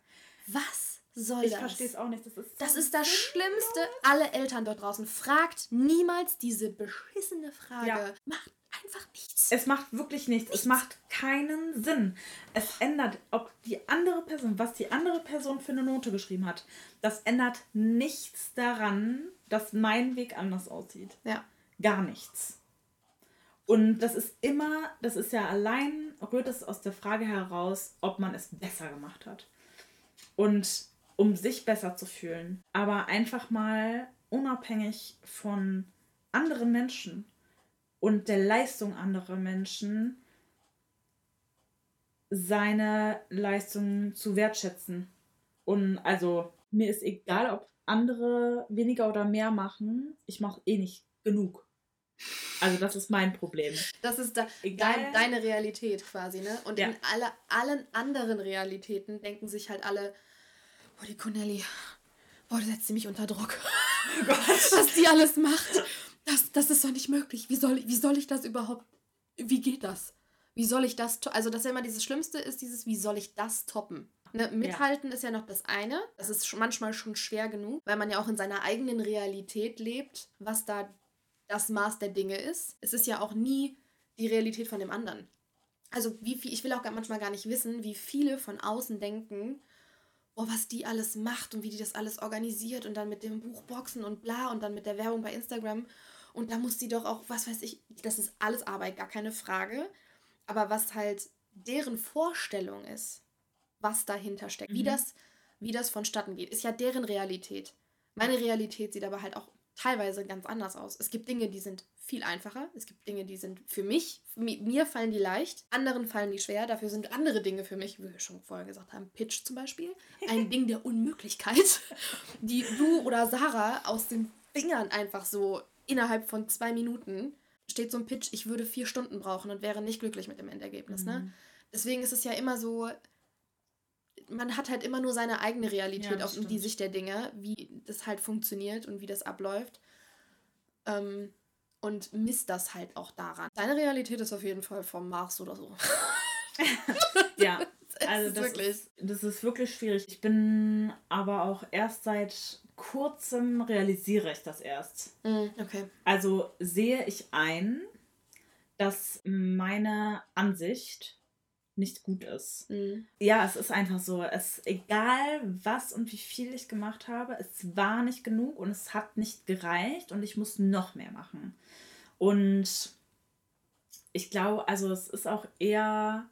Was soll Ich das? verstehe es auch nicht. Das ist, Das so ist das. Schlimmste. Alle Eltern dort draußen. Fragt niemals diese beschissene Frage. Ja. Macht einfach nichts. Es macht wirklich nichts. Es macht keinen Sinn. Es ändert, ob die andere Person, was die andere Person für eine Note geschrieben hat, das ändert nichts daran, dass mein Weg anders aussieht. ja. Gar nichts. Und das ist immer, das ist ja allein, rührt es aus der Frage heraus, ob man es besser gemacht hat. Und um sich besser zu fühlen. Aber einfach mal unabhängig von anderen Menschen und der Leistung anderer Menschen seine Leistung zu wertschätzen. Und also mir ist egal, ob andere weniger oder mehr machen, ich mache eh nicht genug. Also das ist mein Problem. Das ist da, dein, deine Realität quasi, ne? Und Ja. in alle, allen anderen Realitäten denken sich halt alle, boah, die Cornelli, boah, die setzt sie mich unter Druck. Oh Gott. Was die alles macht, das, das ist doch nicht möglich. Wie soll, wie soll ich das überhaupt, wie geht das? Wie soll ich das, also das ist ja immer dieses Schlimmste ist dieses, wie soll ich das toppen? Ne, mithalten ist ja noch das eine. Das ist manchmal schon schwer genug, weil man ja auch in seiner eigenen Realität lebt, was da das Maß der Dinge ist. Es ist ja auch nie die Realität von dem anderen. Also wie viel, ich will auch manchmal gar nicht wissen, wie viele von außen denken, oh, was die alles macht und wie die das alles organisiert und dann mit dem Buchboxen und bla und dann mit der Werbung bei Instagram. Und da muss die doch auch, was weiß ich, das ist alles Arbeit, gar keine Frage. Aber was halt deren Vorstellung ist, was dahinter steckt, wie, Mhm. das, wie das vonstatten geht, ist ja deren Realität. Meine Realität sieht aber halt auch teilweise ganz anders aus. Es gibt Dinge, die sind viel einfacher. Es gibt Dinge, die sind für mich, mi- mir fallen die leicht, anderen fallen die schwer. Dafür sind andere Dinge für mich, wie wir schon vorher gesagt haben, Pitch zum Beispiel, ein Ding der Unmöglichkeit, die du oder Sarah aus den Fingern einfach so innerhalb von zwei Minuten steht so ein Pitch, ich würde vier Stunden brauchen und wäre nicht glücklich mit dem Endergebnis. Ne? Mhm. Deswegen ist es ja immer so, man hat halt immer nur seine eigene Realität Ja, auf die. Sicht der Dinge, wie das halt funktioniert und wie das abläuft. Ähm, und misst das halt auch daran. Deine Realität ist auf jeden Fall vom Mars oder so. Ja, Es also das wirklich. ist, das ist wirklich schwierig. Ich bin aber auch erst seit kurzem realisiere ich das erst. Mm, okay. Also sehe ich ein, dass meine Ansicht nicht gut ist. Mm. Ja, es ist einfach so. Es egal was und wie viel ich gemacht habe, es war nicht genug und es hat nicht gereicht und ich muss noch mehr machen. Und ich glaube, also es ist auch eher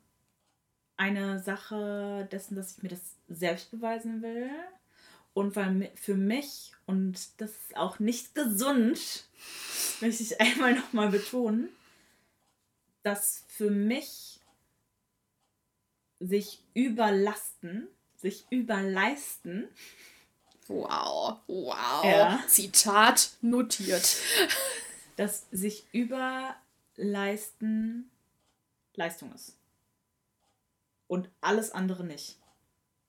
eine Sache dessen, dass ich mir das selbst beweisen will. Und weil für mich, und das ist auch nicht gesund, möchte ich einmal nochmal betonen, dass für mich sich überlasten, sich überleisten, Wow, wow. Ja. Zitat notiert. dass sich überleisten Leistung ist. Und alles andere nicht.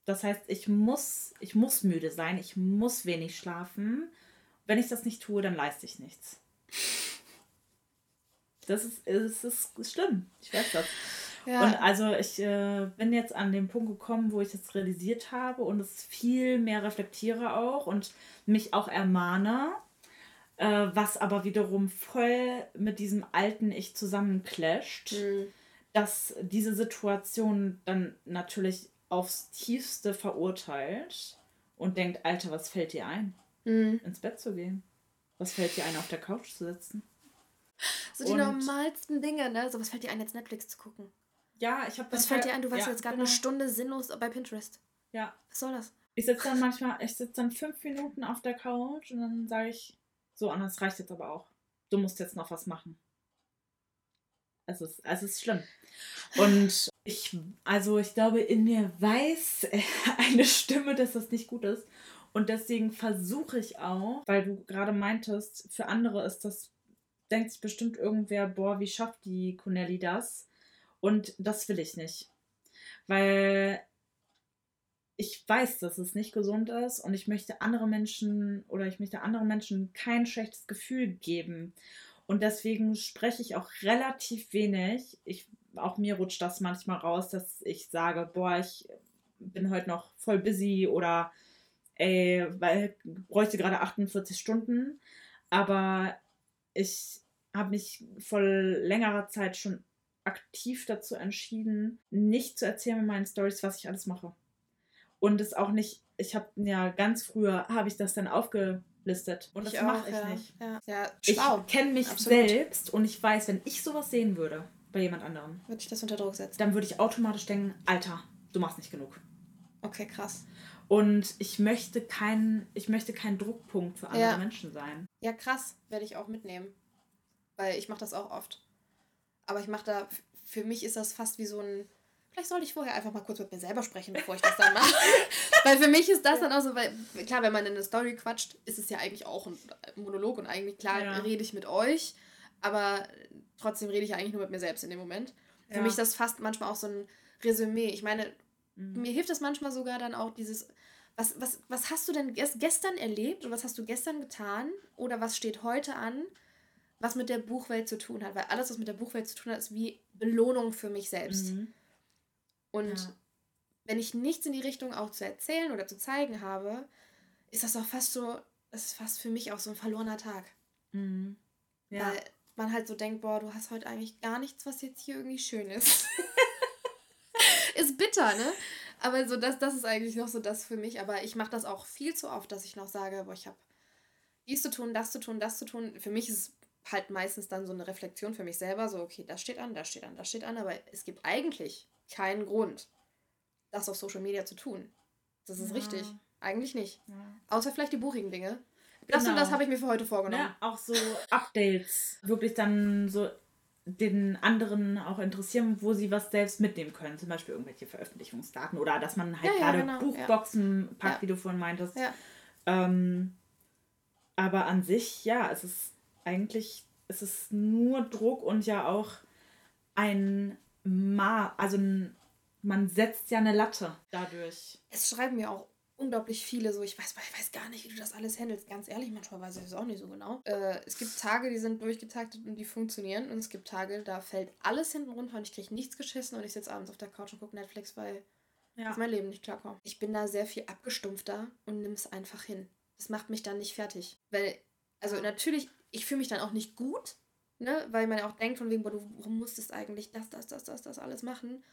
Das heißt, ich muss, ich muss müde sein, ich muss wenig schlafen. Wenn ich das nicht tue, dann leiste ich nichts. Das ist, es ist schlimm. Ich weiß das. Ja. Und also ich äh, bin jetzt an den Punkt gekommen, wo ich das realisiert habe und es viel mehr reflektiere auch und mich auch ermahne, äh, was aber wiederum voll mit diesem alten Ich zusammenclasht, Mm. Dass diese Situation dann natürlich aufs tiefste verurteilt und denkt, Alter, was fällt dir ein, Mm. ins Bett zu gehen? Was fällt dir ein, auf der Couch zu sitzen? So die Und- normalsten Dinge, ne? So, was fällt dir ein, jetzt Netflix zu gucken? Ja, ich habe Was fällt dir ein? Du warst ja, jetzt gerade genau. eine Stunde sinnlos bei Pinterest. Ja, Was soll das? Ich sitze dann manchmal, ich sitze dann fünf Minuten auf der Couch und dann sage ich, so, Anna, es reicht jetzt aber auch. Du musst jetzt noch was machen. Es ist, es ist schlimm. Und ich, also ich glaube, in mir weiß eine Stimme, dass das nicht gut ist. Und deswegen versuche ich auch, weil du gerade meintest, für andere ist das, denkt sich bestimmt irgendwer, boah, wie schafft die Cornelli das? Und das will ich nicht. Weil ich weiß, dass es nicht gesund ist und ich möchte andere Menschen oder ich möchte anderen Menschen kein schlechtes Gefühl geben. Und deswegen spreche ich auch relativ wenig. Ich, auch mir rutscht das manchmal raus, dass ich sage, boah, ich bin heute noch voll busy oder ey, weil bräuchte gerade 48 Stunden. Aber ich habe mich vor längerer Zeit schon aktiv dazu entschieden, nicht zu erzählen in meinen Stories, was ich alles mache. Und es auch nicht, ich habe ja ganz früher, habe ich das dann aufgelistet. Und das mache ich ja. nicht. Ja, ja Ich kenne mich Absolut. selbst und ich weiß, wenn ich sowas sehen würde bei jemand anderem, Würde ich das unter Druck setzen? dann würde ich automatisch denken, Alter, du machst nicht genug. Okay, krass. Und ich möchte kein, ich möchte kein Druckpunkt für andere Ja. Menschen sein. Ja, krass, werde ich auch mitnehmen. Weil ich mache das auch oft. Aber ich mache da, für mich ist das fast wie so ein. Vielleicht sollte ich vorher einfach mal kurz mit mir selber sprechen, bevor ich das dann mache. weil für mich ist das dann auch so, weil, klar, wenn man in eine Story quatscht, ist es ja eigentlich auch ein Monolog und eigentlich, klar, Ja. rede ich mit euch, aber trotzdem rede ich ja eigentlich nur mit mir selbst in dem Moment. Für Ja. mich ist das fast manchmal auch so ein Resümee. Ich meine, Mhm. mir hilft das manchmal sogar dann auch dieses, was, was, was hast du denn ges- gestern erlebt und was hast du gestern getan oder was steht heute an, was mit der Buchwelt zu tun hat? Weil alles, was mit der Buchwelt zu tun hat, ist wie Belohnung für mich selbst. Mhm. Und Ja. wenn ich nichts in die Richtung auch zu erzählen oder zu zeigen habe, ist das auch fast so, das ist fast für mich auch so ein verlorener Tag. Mhm. Ja. Weil man halt so denkt, boah, du hast heute eigentlich gar nichts, was jetzt hier irgendwie schön ist. ist bitter, ne? Aber so das, das ist eigentlich noch so das für mich. Aber ich mache das auch viel zu oft, dass ich noch sage, boah, ich habe dies zu tun, das zu tun, das zu tun. Für mich ist es halt meistens dann so eine Reflexion für mich selber, so, okay, das steht an, das steht an, das steht an, aber es gibt eigentlich keinen Grund, das auf Social Media zu tun. Das ist Ja. richtig. Eigentlich nicht. Ja. Außer vielleicht die buchigen Dinge. Das und Genau. das habe ich mir für heute vorgenommen. Ne, auch so Updates wirklich dann so den anderen auch interessieren, wo sie was selbst mitnehmen können. Zum Beispiel irgendwelche Veröffentlichungsdaten oder dass man halt Ja, ja, gerade genau, Buchboxen packt, Ja. wie du vorhin meintest. Ja. Ähm, aber an sich, ja, es ist eigentlich, es ist nur Druck und ja auch ein Ma, also man setzt ja eine Latte dadurch. Es schreiben mir auch unglaublich viele so, ich weiß, ich weiß gar nicht, wie du das alles handelst. Ganz ehrlich, manchmal weiß ich das auch nicht so genau. Äh, es gibt Tage, die sind durchgetaktet und die funktionieren. Und es gibt Tage, da fällt alles hinten runter und ich kriege nichts geschissen und ich sitze abends auf der Couch und gucke Netflix, weil Ja. ich mein Leben nicht klarkomme. Ich bin da sehr viel abgestumpfter und nimm es einfach hin. Das macht mich dann nicht fertig. Weil, also natürlich, ich fühle mich dann auch nicht gut, ne? Weil man ja auch denkt von wegen, boah, du warum musstest eigentlich das, das, das, das, das alles machen.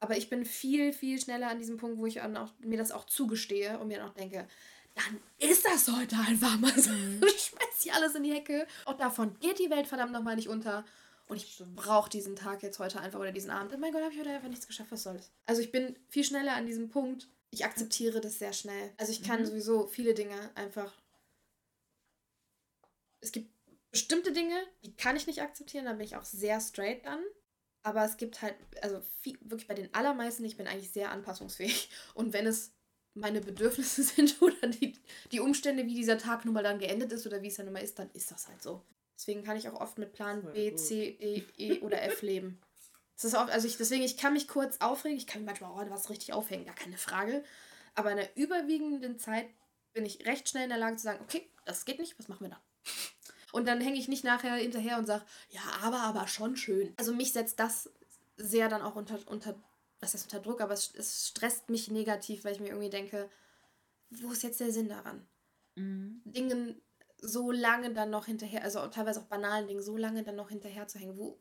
Aber ich bin viel, viel schneller an diesem Punkt, wo ich auch, mir das auch zugestehe und mir dann auch denke, dann ist das heute einfach mal so. Ich schmeiß hier alles in die Hecke. Auch davon geht die Welt verdammt nochmal nicht unter. Und ich brauche diesen Tag jetzt heute einfach oder diesen Abend. Oh mein Gott, habe ich heute einfach nichts geschafft, was soll's. Also ich bin viel schneller an diesem Punkt. Ich akzeptiere das sehr schnell. Also ich kann Mhm. sowieso viele Dinge einfach. Es gibt bestimmte Dinge, die kann ich nicht akzeptieren, da bin ich auch sehr straight dann. Aber es gibt halt, also viel, wirklich bei den allermeisten, ich bin eigentlich sehr anpassungsfähig. Und wenn es meine Bedürfnisse sind oder die, die Umstände, wie dieser Tag nun mal dann geendet ist oder wie es dann nun mal ist, dann ist das halt so. Deswegen kann ich auch oft mit Plan B. C, D, E oder F leben. Das ist oft, also ich, deswegen, ich kann mich kurz aufregen, ich kann mich manchmal auch was richtig aufhängen, gar keine Frage. Aber in der überwiegenden Zeit bin ich recht schnell in der Lage zu sagen, okay, das geht nicht, was machen wir da? Und dann hänge ich nicht nachher hinterher und sage, ja, aber, aber schon schön. Also mich setzt das sehr dann auch unter, unter was heißt unter Druck, aber es, es stresst mich negativ, weil ich mir irgendwie denke, wo ist jetzt der Sinn daran? Mhm. Dingen so lange dann noch hinterher, also teilweise auch banalen Dingen, so lange dann noch hinterher zu hängen. Wo,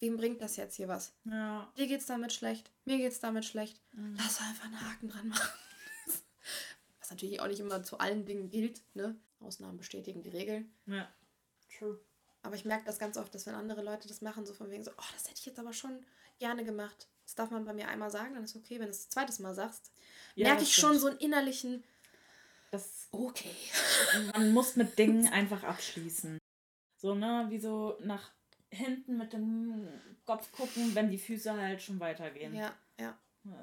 wem bringt das jetzt hier was? Ja. Dir geht's damit schlecht, mir geht's damit schlecht. Mhm. Lass einfach einen Haken dran machen. Was natürlich auch nicht immer zu allen Dingen gilt, ne? Ausnahmen bestätigen die Regel. Ja. True. Aber ich merke das ganz oft, dass wenn andere Leute das machen, so von wegen so, oh, das hätte ich jetzt aber schon gerne gemacht. Das darf man bei mir einmal sagen, dann ist okay. Wenn du es zweites Mal sagst, Ja, merke ich schon so einen innerlichen, Das, okay. man muss mit Dingen einfach abschließen. So, ne, wie so nach hinten mit dem Kopf gucken, wenn die Füße halt schon weitergehen. Ja, ja,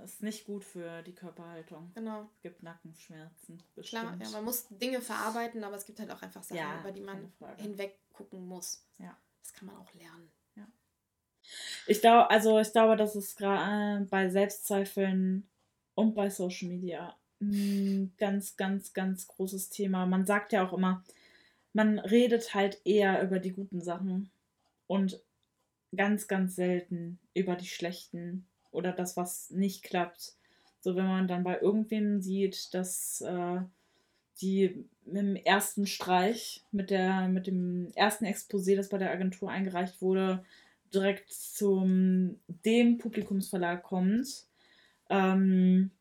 ist nicht gut für die Körperhaltung. genau. Es gibt Nackenschmerzen. Klar, Bestimmt. ja, man muss Dinge verarbeiten, aber es gibt halt auch einfach Sachen, Ja, über die man hinweg gucken muss. Ja. Das kann man auch lernen. Ich glaube, also ich glaube, dass es gerade äh, bei Selbstzweifeln Und bei Social Media. Ein ganz, ganz, ganz großes Thema. Man sagt ja auch immer, man redet halt eher über die guten Sachen und ganz, ganz selten über die schlechten oder das, was nicht klappt. So, wenn man dann bei irgendwem sieht, dass äh, die im ersten Streich mit, der, mit dem ersten Exposé, das bei der Agentur eingereicht wurde, direkt zum dem Publikumsverlag kommt. Ähm,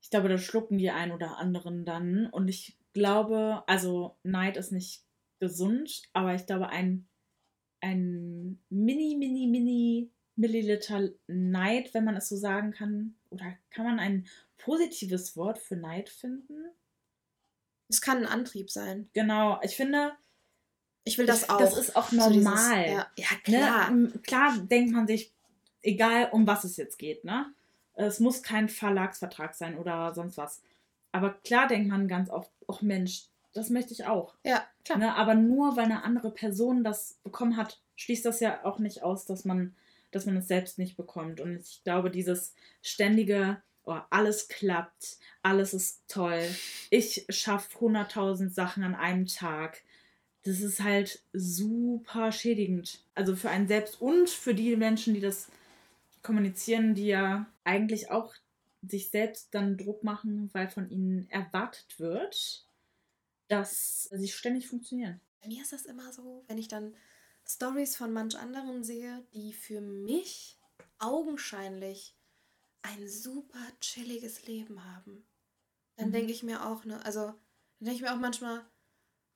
ich glaube, da schlucken die ein oder anderen dann. Und ich glaube, also Neid ist nicht gesund, aber ich glaube, ein, ein mini, mini, mini Milliliter Neid, wenn man es so sagen kann, oder kann man ein positives Wort für Neid finden? Es kann ein Antrieb sein. Genau, ich finde. Ich will das ich, auch. Das ist auch normal. So dieses, ja, ja, klar. Ne? Klar denkt man sich, egal um was es jetzt geht, ne? Es muss kein Verlagsvertrag sein oder sonst was. Aber klar denkt man ganz oft, ach Mensch, das möchte ich auch. Ja, klar. Ne? Aber nur weil eine andere Person das bekommen hat, schließt das ja auch nicht aus, dass man, dass man es selbst nicht bekommt. Und ich glaube, dieses ständige, oh, alles klappt, alles ist toll, ich schaffe 100.000 Sachen an einem Tag. Das ist halt super schädigend. Also für einen selbst und für die Menschen, die das kommunizieren, die ja eigentlich auch sich selbst dann Druck machen, weil von ihnen erwartet wird, dass sie ständig funktionieren. Bei mir ist das immer so, wenn ich dann Stories von manch anderen sehe, die für mich augenscheinlich ein super chilliges Leben haben, dann mhm. denke ich mir auch, ne, also dann denke ich mir auch manchmal,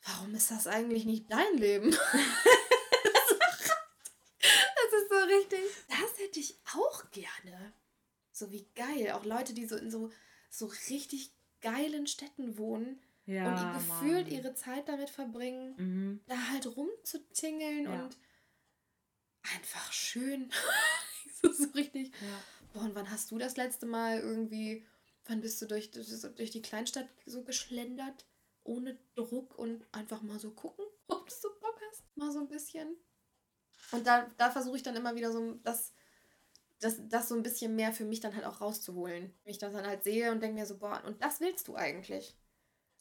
warum ist das eigentlich nicht dein Leben? das ist so richtig. Das hätte ich auch gerne. So wie geil. Auch Leute, die so in so, so richtig geilen Städten wohnen ja, und gefühlt Mann. ihre Zeit damit verbringen, mhm. da halt rumzutingeln ja. und einfach schön. so, so richtig. Ja boah, und wann hast du das letzte Mal irgendwie, wann bist du durch, durch die Kleinstadt so geschlendert, ohne Druck und einfach mal so gucken, ob du so Bock hast? Mal so ein bisschen. Und da, da versuche ich dann immer wieder so das, das, das so ein bisschen mehr für mich dann halt auch rauszuholen. Wenn ich das dann halt sehe und denke mir so, boah, und das willst du eigentlich.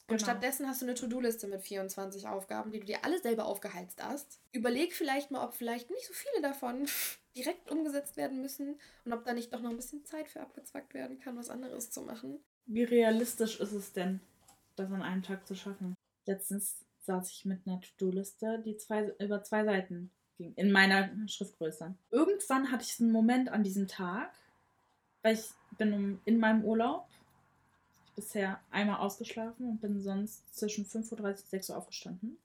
Und genau. stattdessen hast du eine To-Do-Liste mit 24 Aufgaben, die du dir alle selber aufgeheizt hast. Überleg vielleicht mal, ob vielleicht nicht so viele davon direkt umgesetzt werden müssen und ob da nicht doch noch ein bisschen Zeit für abgezwackt werden kann, was anderes zu machen. Wie realistisch ist es denn, das an einem Tag zu schaffen? Letztens saß ich mit einer To-Do-Liste, die zwei, über zwei Seiten ging, in meiner Schriftgröße. Irgendwann hatte ich einen Moment an diesem Tag, weil ich bin in meinem Urlaub bisher einmal ausgeschlafen und bin sonst zwischen 5.30 Uhr und 6 Uhr aufgestanden.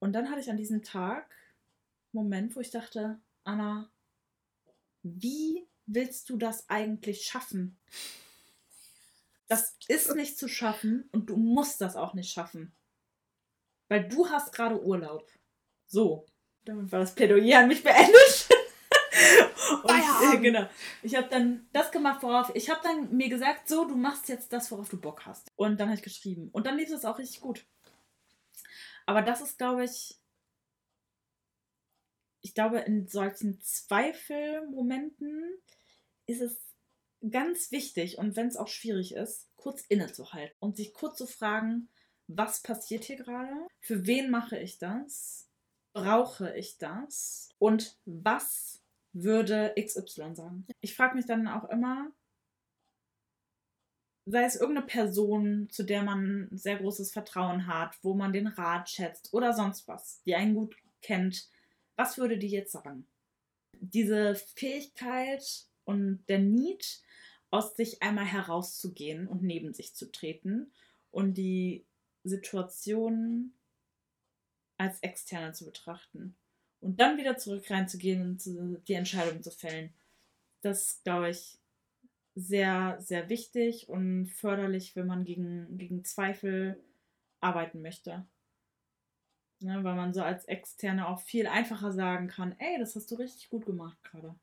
Und dann hatte ich an diesem Tag einen Moment, wo ich dachte, Anna, wie willst du das eigentlich schaffen? Das ist nicht zu schaffen und du musst das auch nicht schaffen. Weil du hast gerade Urlaub. So. Damit war das Plädoyer an mich beendet. Und, äh, genau. Ich habe dann das gemacht, worauf ich habe dann mir gesagt, so, du machst jetzt das, worauf du Bock hast. Und dann habe ich geschrieben. Und dann lief es auch richtig gut. Aber das ist, glaube ich, ich glaube, in solchen Zweifelmomenten ist es ganz wichtig und wenn es auch schwierig ist, kurz innezuhalten und sich kurz zu fragen, was passiert hier gerade? Für wen mache ich das? Brauche ich das? Und was würde XY sagen. Ich frage mich dann auch immer, sei es irgendeine Person, zu der man sehr großes Vertrauen hat, wo man den Rat schätzt oder sonst was, die einen gut kennt, was würde die jetzt sagen? Diese Fähigkeit und der Need, aus sich einmal herauszugehen und neben sich zu treten und die Situation als externe zu betrachten und dann wieder zurück reinzugehen und die Entscheidung zu fällen. Das glaube ich, sehr, sehr wichtig und förderlich, wenn man gegen, gegen Zweifel arbeiten möchte. Ne, weil man so als Externe auch viel einfacher sagen kann, ey, das hast du richtig gut gemacht gerade.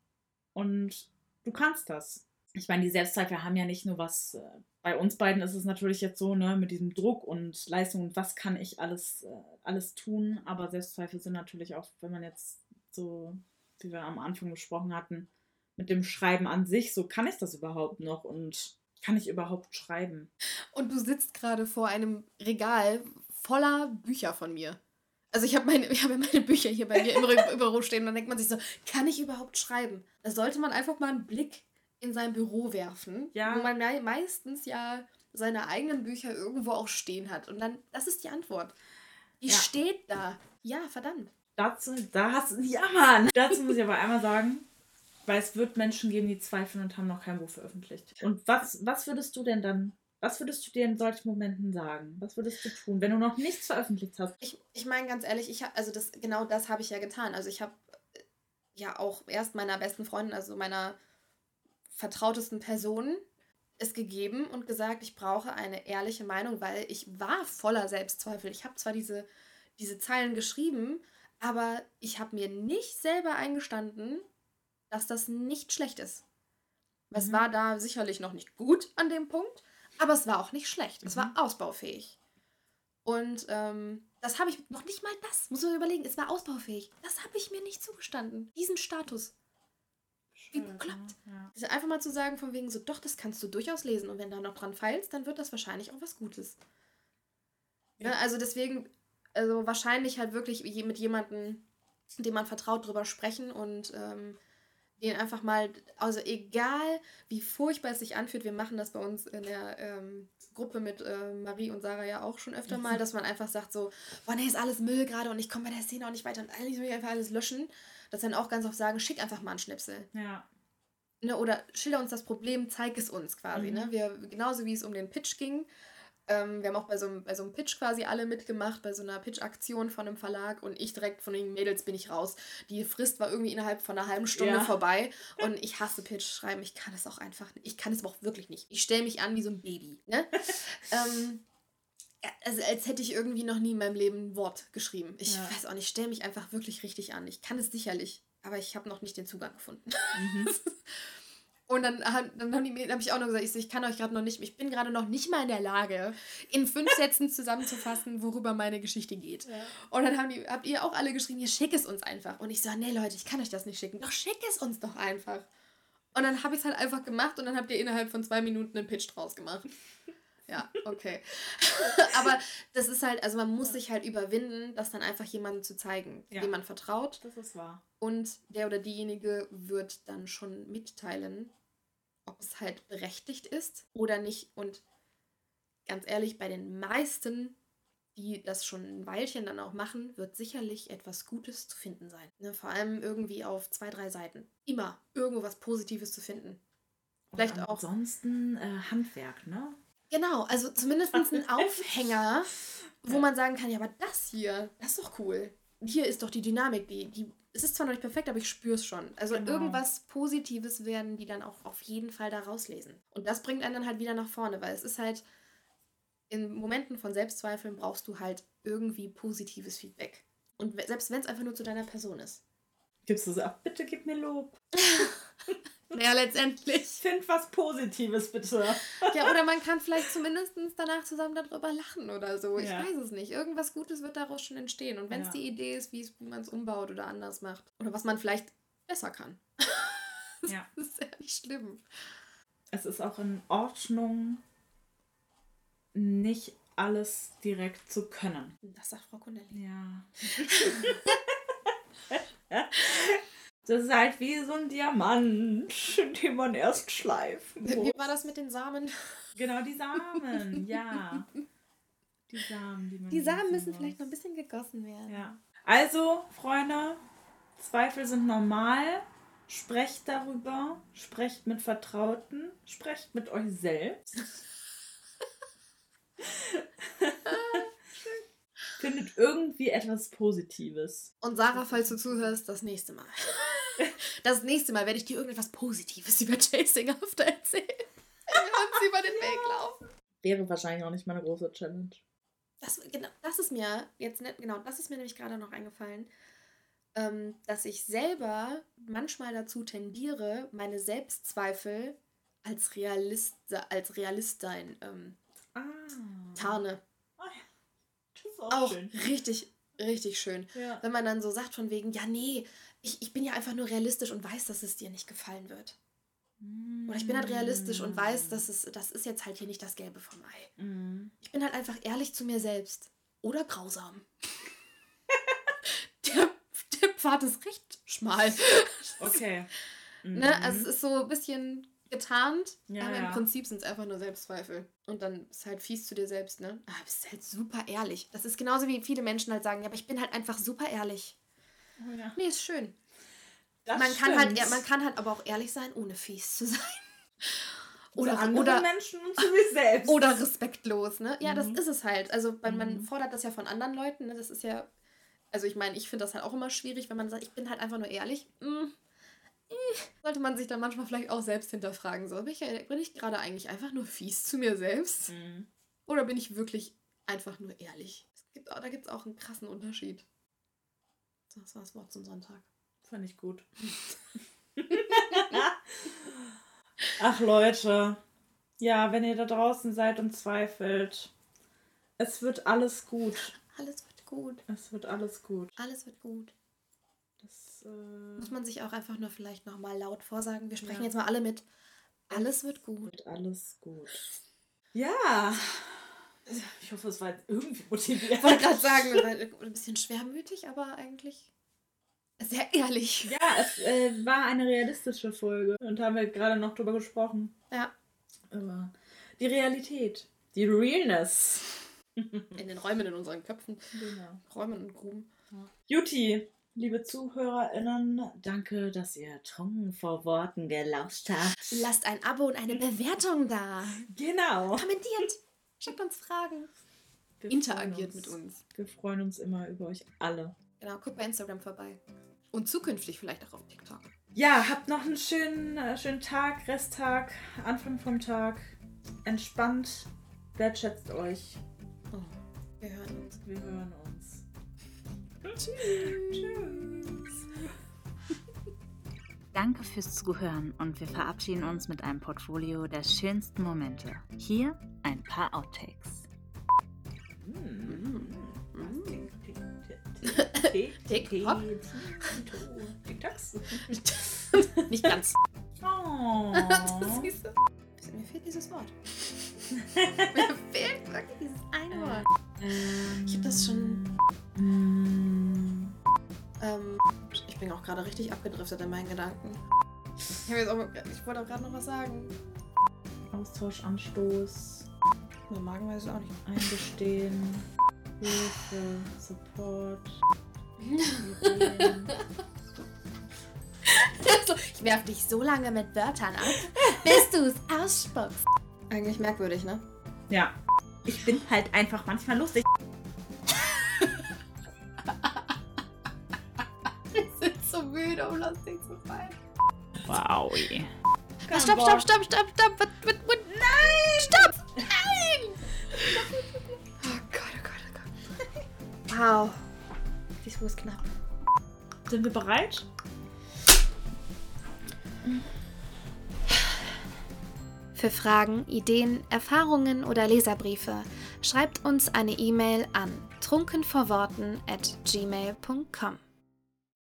Und du kannst das. Ich meine, die Selbstzweifel haben ja nicht nur was, äh, bei uns beiden ist es natürlich jetzt so, ne, mit diesem Druck und Leistung und was kann ich alles, äh, alles tun, aber Selbstzweifel sind natürlich auch, wenn man jetzt so, wie wir am Anfang besprochen hatten, mit dem Schreiben an sich. So kann ich das überhaupt noch und kann ich überhaupt schreiben? Und du sitzt gerade vor einem Regal voller Bücher von mir. Also ich habe meine, ich hab meine Bücher hier bei mir im Büro stehen und dann denkt man sich so, kann ich überhaupt schreiben? Da sollte man einfach mal einen Blick in sein Büro werfen, ja. wo man meistens ja seine eigenen Bücher irgendwo auch stehen hat. Und dann, das ist die Antwort. Die ja. steht da. Ja, verdammt. Dazu, da hast du, ja Mann. Dazu muss ich aber einmal sagen, weil es wird Menschen geben, die zweifeln und haben noch kein Buch veröffentlicht. Und was, was würdest du denn dann was würdest du dir in solchen Momenten sagen? Was würdest du tun, wenn du noch nichts veröffentlicht hast? Ich, ich meine ganz ehrlich, ich habe also das genau das habe ich ja getan. Also ich habe äh, ja auch erst meiner besten Freundin, also meiner vertrautesten Person es gegeben und gesagt, ich brauche eine ehrliche Meinung, weil ich war voller Selbstzweifel. Ich habe zwar diese, diese Zeilen geschrieben, aber ich habe mir nicht selber eingestanden, dass das nicht schlecht ist. Es mhm. war da sicherlich noch nicht gut an dem Punkt, aber es war auch nicht schlecht. Mhm. Es war mhm. ausbaufähig. Und ähm, das habe ich noch nicht mal das, muss man überlegen, es war ausbaufähig. Das habe ich mir nicht zugestanden. Diesen Status. Wie bekloppt. Ja. Also einfach mal zu sagen, von wegen so, doch, das kannst du durchaus lesen. Und wenn du noch dran feilst, dann wird das wahrscheinlich auch was Gutes. Ja. ja also deswegen, also wahrscheinlich halt wirklich mit jemandem, dem man vertraut, drüber sprechen und ähm, den einfach mal, also egal wie furchtbar es sich anfühlt, wir machen das bei uns in der ähm, Gruppe mit äh, Marie und Sarah ja auch schon öfter mal, dass man einfach sagt so, boah nee, ist alles Müll gerade und ich komme bei der Szene auch nicht weiter und eigentlich will ich einfach alles löschen. Dass dann auch ganz oft sagen, schick einfach mal einen Schnipsel. Ja. Ne, oder schilder uns das Problem, zeig es uns quasi. Ne? Mhm. Ne? Wir, genauso wie es um den Pitch ging, ähm, wir haben auch bei so, einem, bei so einem Pitch quasi alle mitgemacht, bei so einer Pitch-Aktion von einem Verlag und ich direkt von den Mädels bin ich raus. Die Frist war irgendwie innerhalb von einer halben Stunde ja. vorbei und ich hasse Pitch schreiben. Ich kann es auch einfach nicht. Ich kann es aber auch wirklich nicht. Ich stelle mich an wie so ein Baby. Ne? ähm, also als hätte ich irgendwie noch nie in meinem Leben ein Wort geschrieben. Ich ja. weiß auch nicht, ich stelle mich einfach wirklich richtig an. Ich kann es sicherlich, aber ich habe noch nicht den Zugang gefunden. Mhm. Und dann, dann haben die habe ich auch noch gesagt, ich, ich kann euch gerade noch nicht, ich bin gerade noch nicht mal in der Lage, in fünf Sätzen zusammenzufassen, worüber meine Geschichte geht. Ja. Und dann haben die, habt ihr auch alle geschrieben, ihr schick es uns einfach. Und ich so, nee Leute, ich kann euch das nicht schicken. Doch schick es uns doch einfach. Und dann habe ich es halt einfach gemacht und dann habt ihr innerhalb von zwei Minuten einen Pitch draus gemacht. Ja, okay. Aber das ist halt, also man muss sich halt überwinden, das dann einfach jemandem zu zeigen, ja. dem man vertraut. Das ist wahr. Und der oder diejenige wird dann schon mitteilen, ob es halt berechtigt ist oder nicht. Und ganz ehrlich, bei den meisten, die das schon ein Weilchen dann auch machen, wird sicherlich etwas Gutes zu finden sein. Ne, vor allem irgendwie auf zwei, drei Seiten. Immer irgendwo was Positives zu finden. Vielleicht Und auch. Ansonsten äh, Handwerk, ne? Genau, also zumindest ein Aufhänger, wo man sagen kann, ja, aber das hier, das ist doch cool. Hier ist doch die Dynamik, die, die es ist zwar noch nicht perfekt, aber ich spüre es schon. Also genau. irgendwas Positives werden die dann auch auf jeden Fall da rauslesen. Und das bringt einen dann halt wieder nach vorne, weil es ist halt, in Momenten von Selbstzweifeln brauchst du halt irgendwie positives Feedback. Und selbst wenn es einfach nur zu deiner Person ist. Gibst du so, ach, bitte gib mir Lob. Naja, letztendlich. Find was Positives, bitte. Ja, oder man kann vielleicht zumindest danach zusammen darüber lachen oder so. Ich ja. weiß es nicht. Irgendwas Gutes wird daraus schon entstehen. Und wenn es ja. die Idee ist, wie man es umbaut oder anders macht. Oder was man vielleicht besser kann. Ja. das ist ja nicht schlimm. Es ist auch in Ordnung, nicht alles direkt zu können. Das sagt Frau Connelly. Ja. Das ist halt wie so ein Diamant, den man erst schleifen muss. Wie war das mit den Samen? Genau, die Samen, ja. Die Samen, die man Die Samen müssen muss. vielleicht noch ein bisschen gegossen werden. Ja. Also, Freunde, Zweifel sind normal. Sprecht darüber, sprecht mit Vertrauten, sprecht mit euch selbst. Findet irgendwie etwas Positives. Und Sarah, falls du zuhörst, das nächste Mal. Das nächste Mal werde ich dir irgendetwas Positives über Chasing After erzählen. Wenn wir uns über den Weg laufen. Wäre wahrscheinlich auch nicht mal eine große Challenge. Das, genau, das ist mir jetzt nicht, genau, das ist mir nämlich gerade noch eingefallen, ähm, dass ich selber manchmal dazu tendiere, meine Selbstzweifel als Realist, als Realistin ähm, ah. tarne. Oh ja. auch, auch richtig, Richtig schön. Ja. Wenn man dann so sagt von wegen, ja, nee, ich, ich bin ja einfach nur realistisch und weiß, dass es dir nicht gefallen wird. Oder ich bin halt realistisch und weiß, dass es, das ist jetzt halt hier nicht das Gelbe vom Ei. Mhm. Ich bin halt einfach ehrlich zu mir selbst. Oder grausam. der, der Pfad ist recht schmal. Okay. Ne? Also es ist so ein bisschen getarnt, Ja, aber ja. im Prinzip sind es einfach nur Selbstzweifel. Und dann ist halt fies zu dir selbst, ne? Aber bist halt super ehrlich. Das ist genauso wie viele Menschen halt sagen, ja, aber ich bin halt einfach super ehrlich. Oh, ja. Nee, ist schön. Das man kann halt, man kann halt aber auch ehrlich sein, ohne fies zu sein. zu Oder, anderen oder, Menschen und zu sich selbst. oder respektlos, ne? Ja, das Mhm. ist es halt. Also man Mhm. fordert das ja von anderen Leuten, ne? Das ist ja, also ich meine, ich finde das halt auch immer schwierig, wenn man sagt, ich bin halt einfach nur ehrlich. Mm. Sollte man sich dann manchmal vielleicht auch selbst hinterfragen. So, bin ich, bin ich gerade eigentlich einfach nur fies zu mir selbst? Mhm. Oder bin ich wirklich einfach nur ehrlich? Es gibt, da gibt es auch einen krassen Unterschied. Das war das Wort zum Sonntag. Fand ich gut. Ach Leute, ja, wenn ihr da draußen seid und zweifelt, es wird alles gut. Alles wird gut. Es wird alles gut. Alles wird gut. Das, äh, Muss man sich auch einfach nur vielleicht nochmal laut vorsagen. Wir sprechen Ja. jetzt mal alle mit. Alles wird gut. wird alles gut. Ja. Ich hoffe, es war jetzt irgendwie motivierend. Ich wollte gerade sagen, wir waren ein bisschen schwermütig, aber eigentlich sehr ehrlich. Ja, es äh, war eine realistische Folge und haben wir gerade noch drüber gesprochen. Ja. Aber die Realität, die Realness. In den Räumen in unseren Köpfen. Genau. Räumen und Gruben. Juti, liebe ZuhörerInnen, danke, dass ihr trunken vor Worten gelauscht habt. Lasst ein Abo und eine Bewertung da. Genau. Kommentiert. Schickt uns Fragen. Wir Interagiert freuen mit uns. Wir freuen uns immer über euch alle. Genau, guckt bei Instagram vorbei. Und zukünftig vielleicht auch auf TikTok. Ja, habt noch einen schönen, äh, schönen Tag, Resttag, Anfang vom Tag. Entspannt, wertschätzt euch. Oh, wir hören uns. Wir hören uns. Tschüss. Danke fürs Zuhören und wir verabschieden uns mit einem Portfolio der schönsten Momente. Hier ein paar Outtakes. Mm. Mm. TikTok. TikTok? TikToks. Nicht ganz. Oh. Siehst du. Mir fehlt dieses Wort. Mir fehlt wirklich dieses eine Wort. Ich hab das schon- Mm. Ähm, ich bin auch gerade richtig abgedriftet in meinen Gedanken. Ich, auch, ich wollte auch gerade noch was sagen. Austausch, Anstoß, Mir Magen weiß auch nicht. Eingestehen, Hilfe, Support, ich werf dich so lange mit Wörtern ab, bis du es ausspuckst. Eigentlich merkwürdig, ne? Ja. Ich bin halt einfach manchmal lustig. Um lustig zu sein. Wow. Ah, stopp, stopp, stopp, stopp, stopp. What, what, what? Nein! Stopp! Nein! Oh Gott, oh Gott, oh Gott. Wow. Diesmal ist knapp. Sind wir bereit? Für Fragen, Ideen, Erfahrungen oder Leserbriefe schreibt uns eine E-Mail an trunkenvorworten at gmail.com.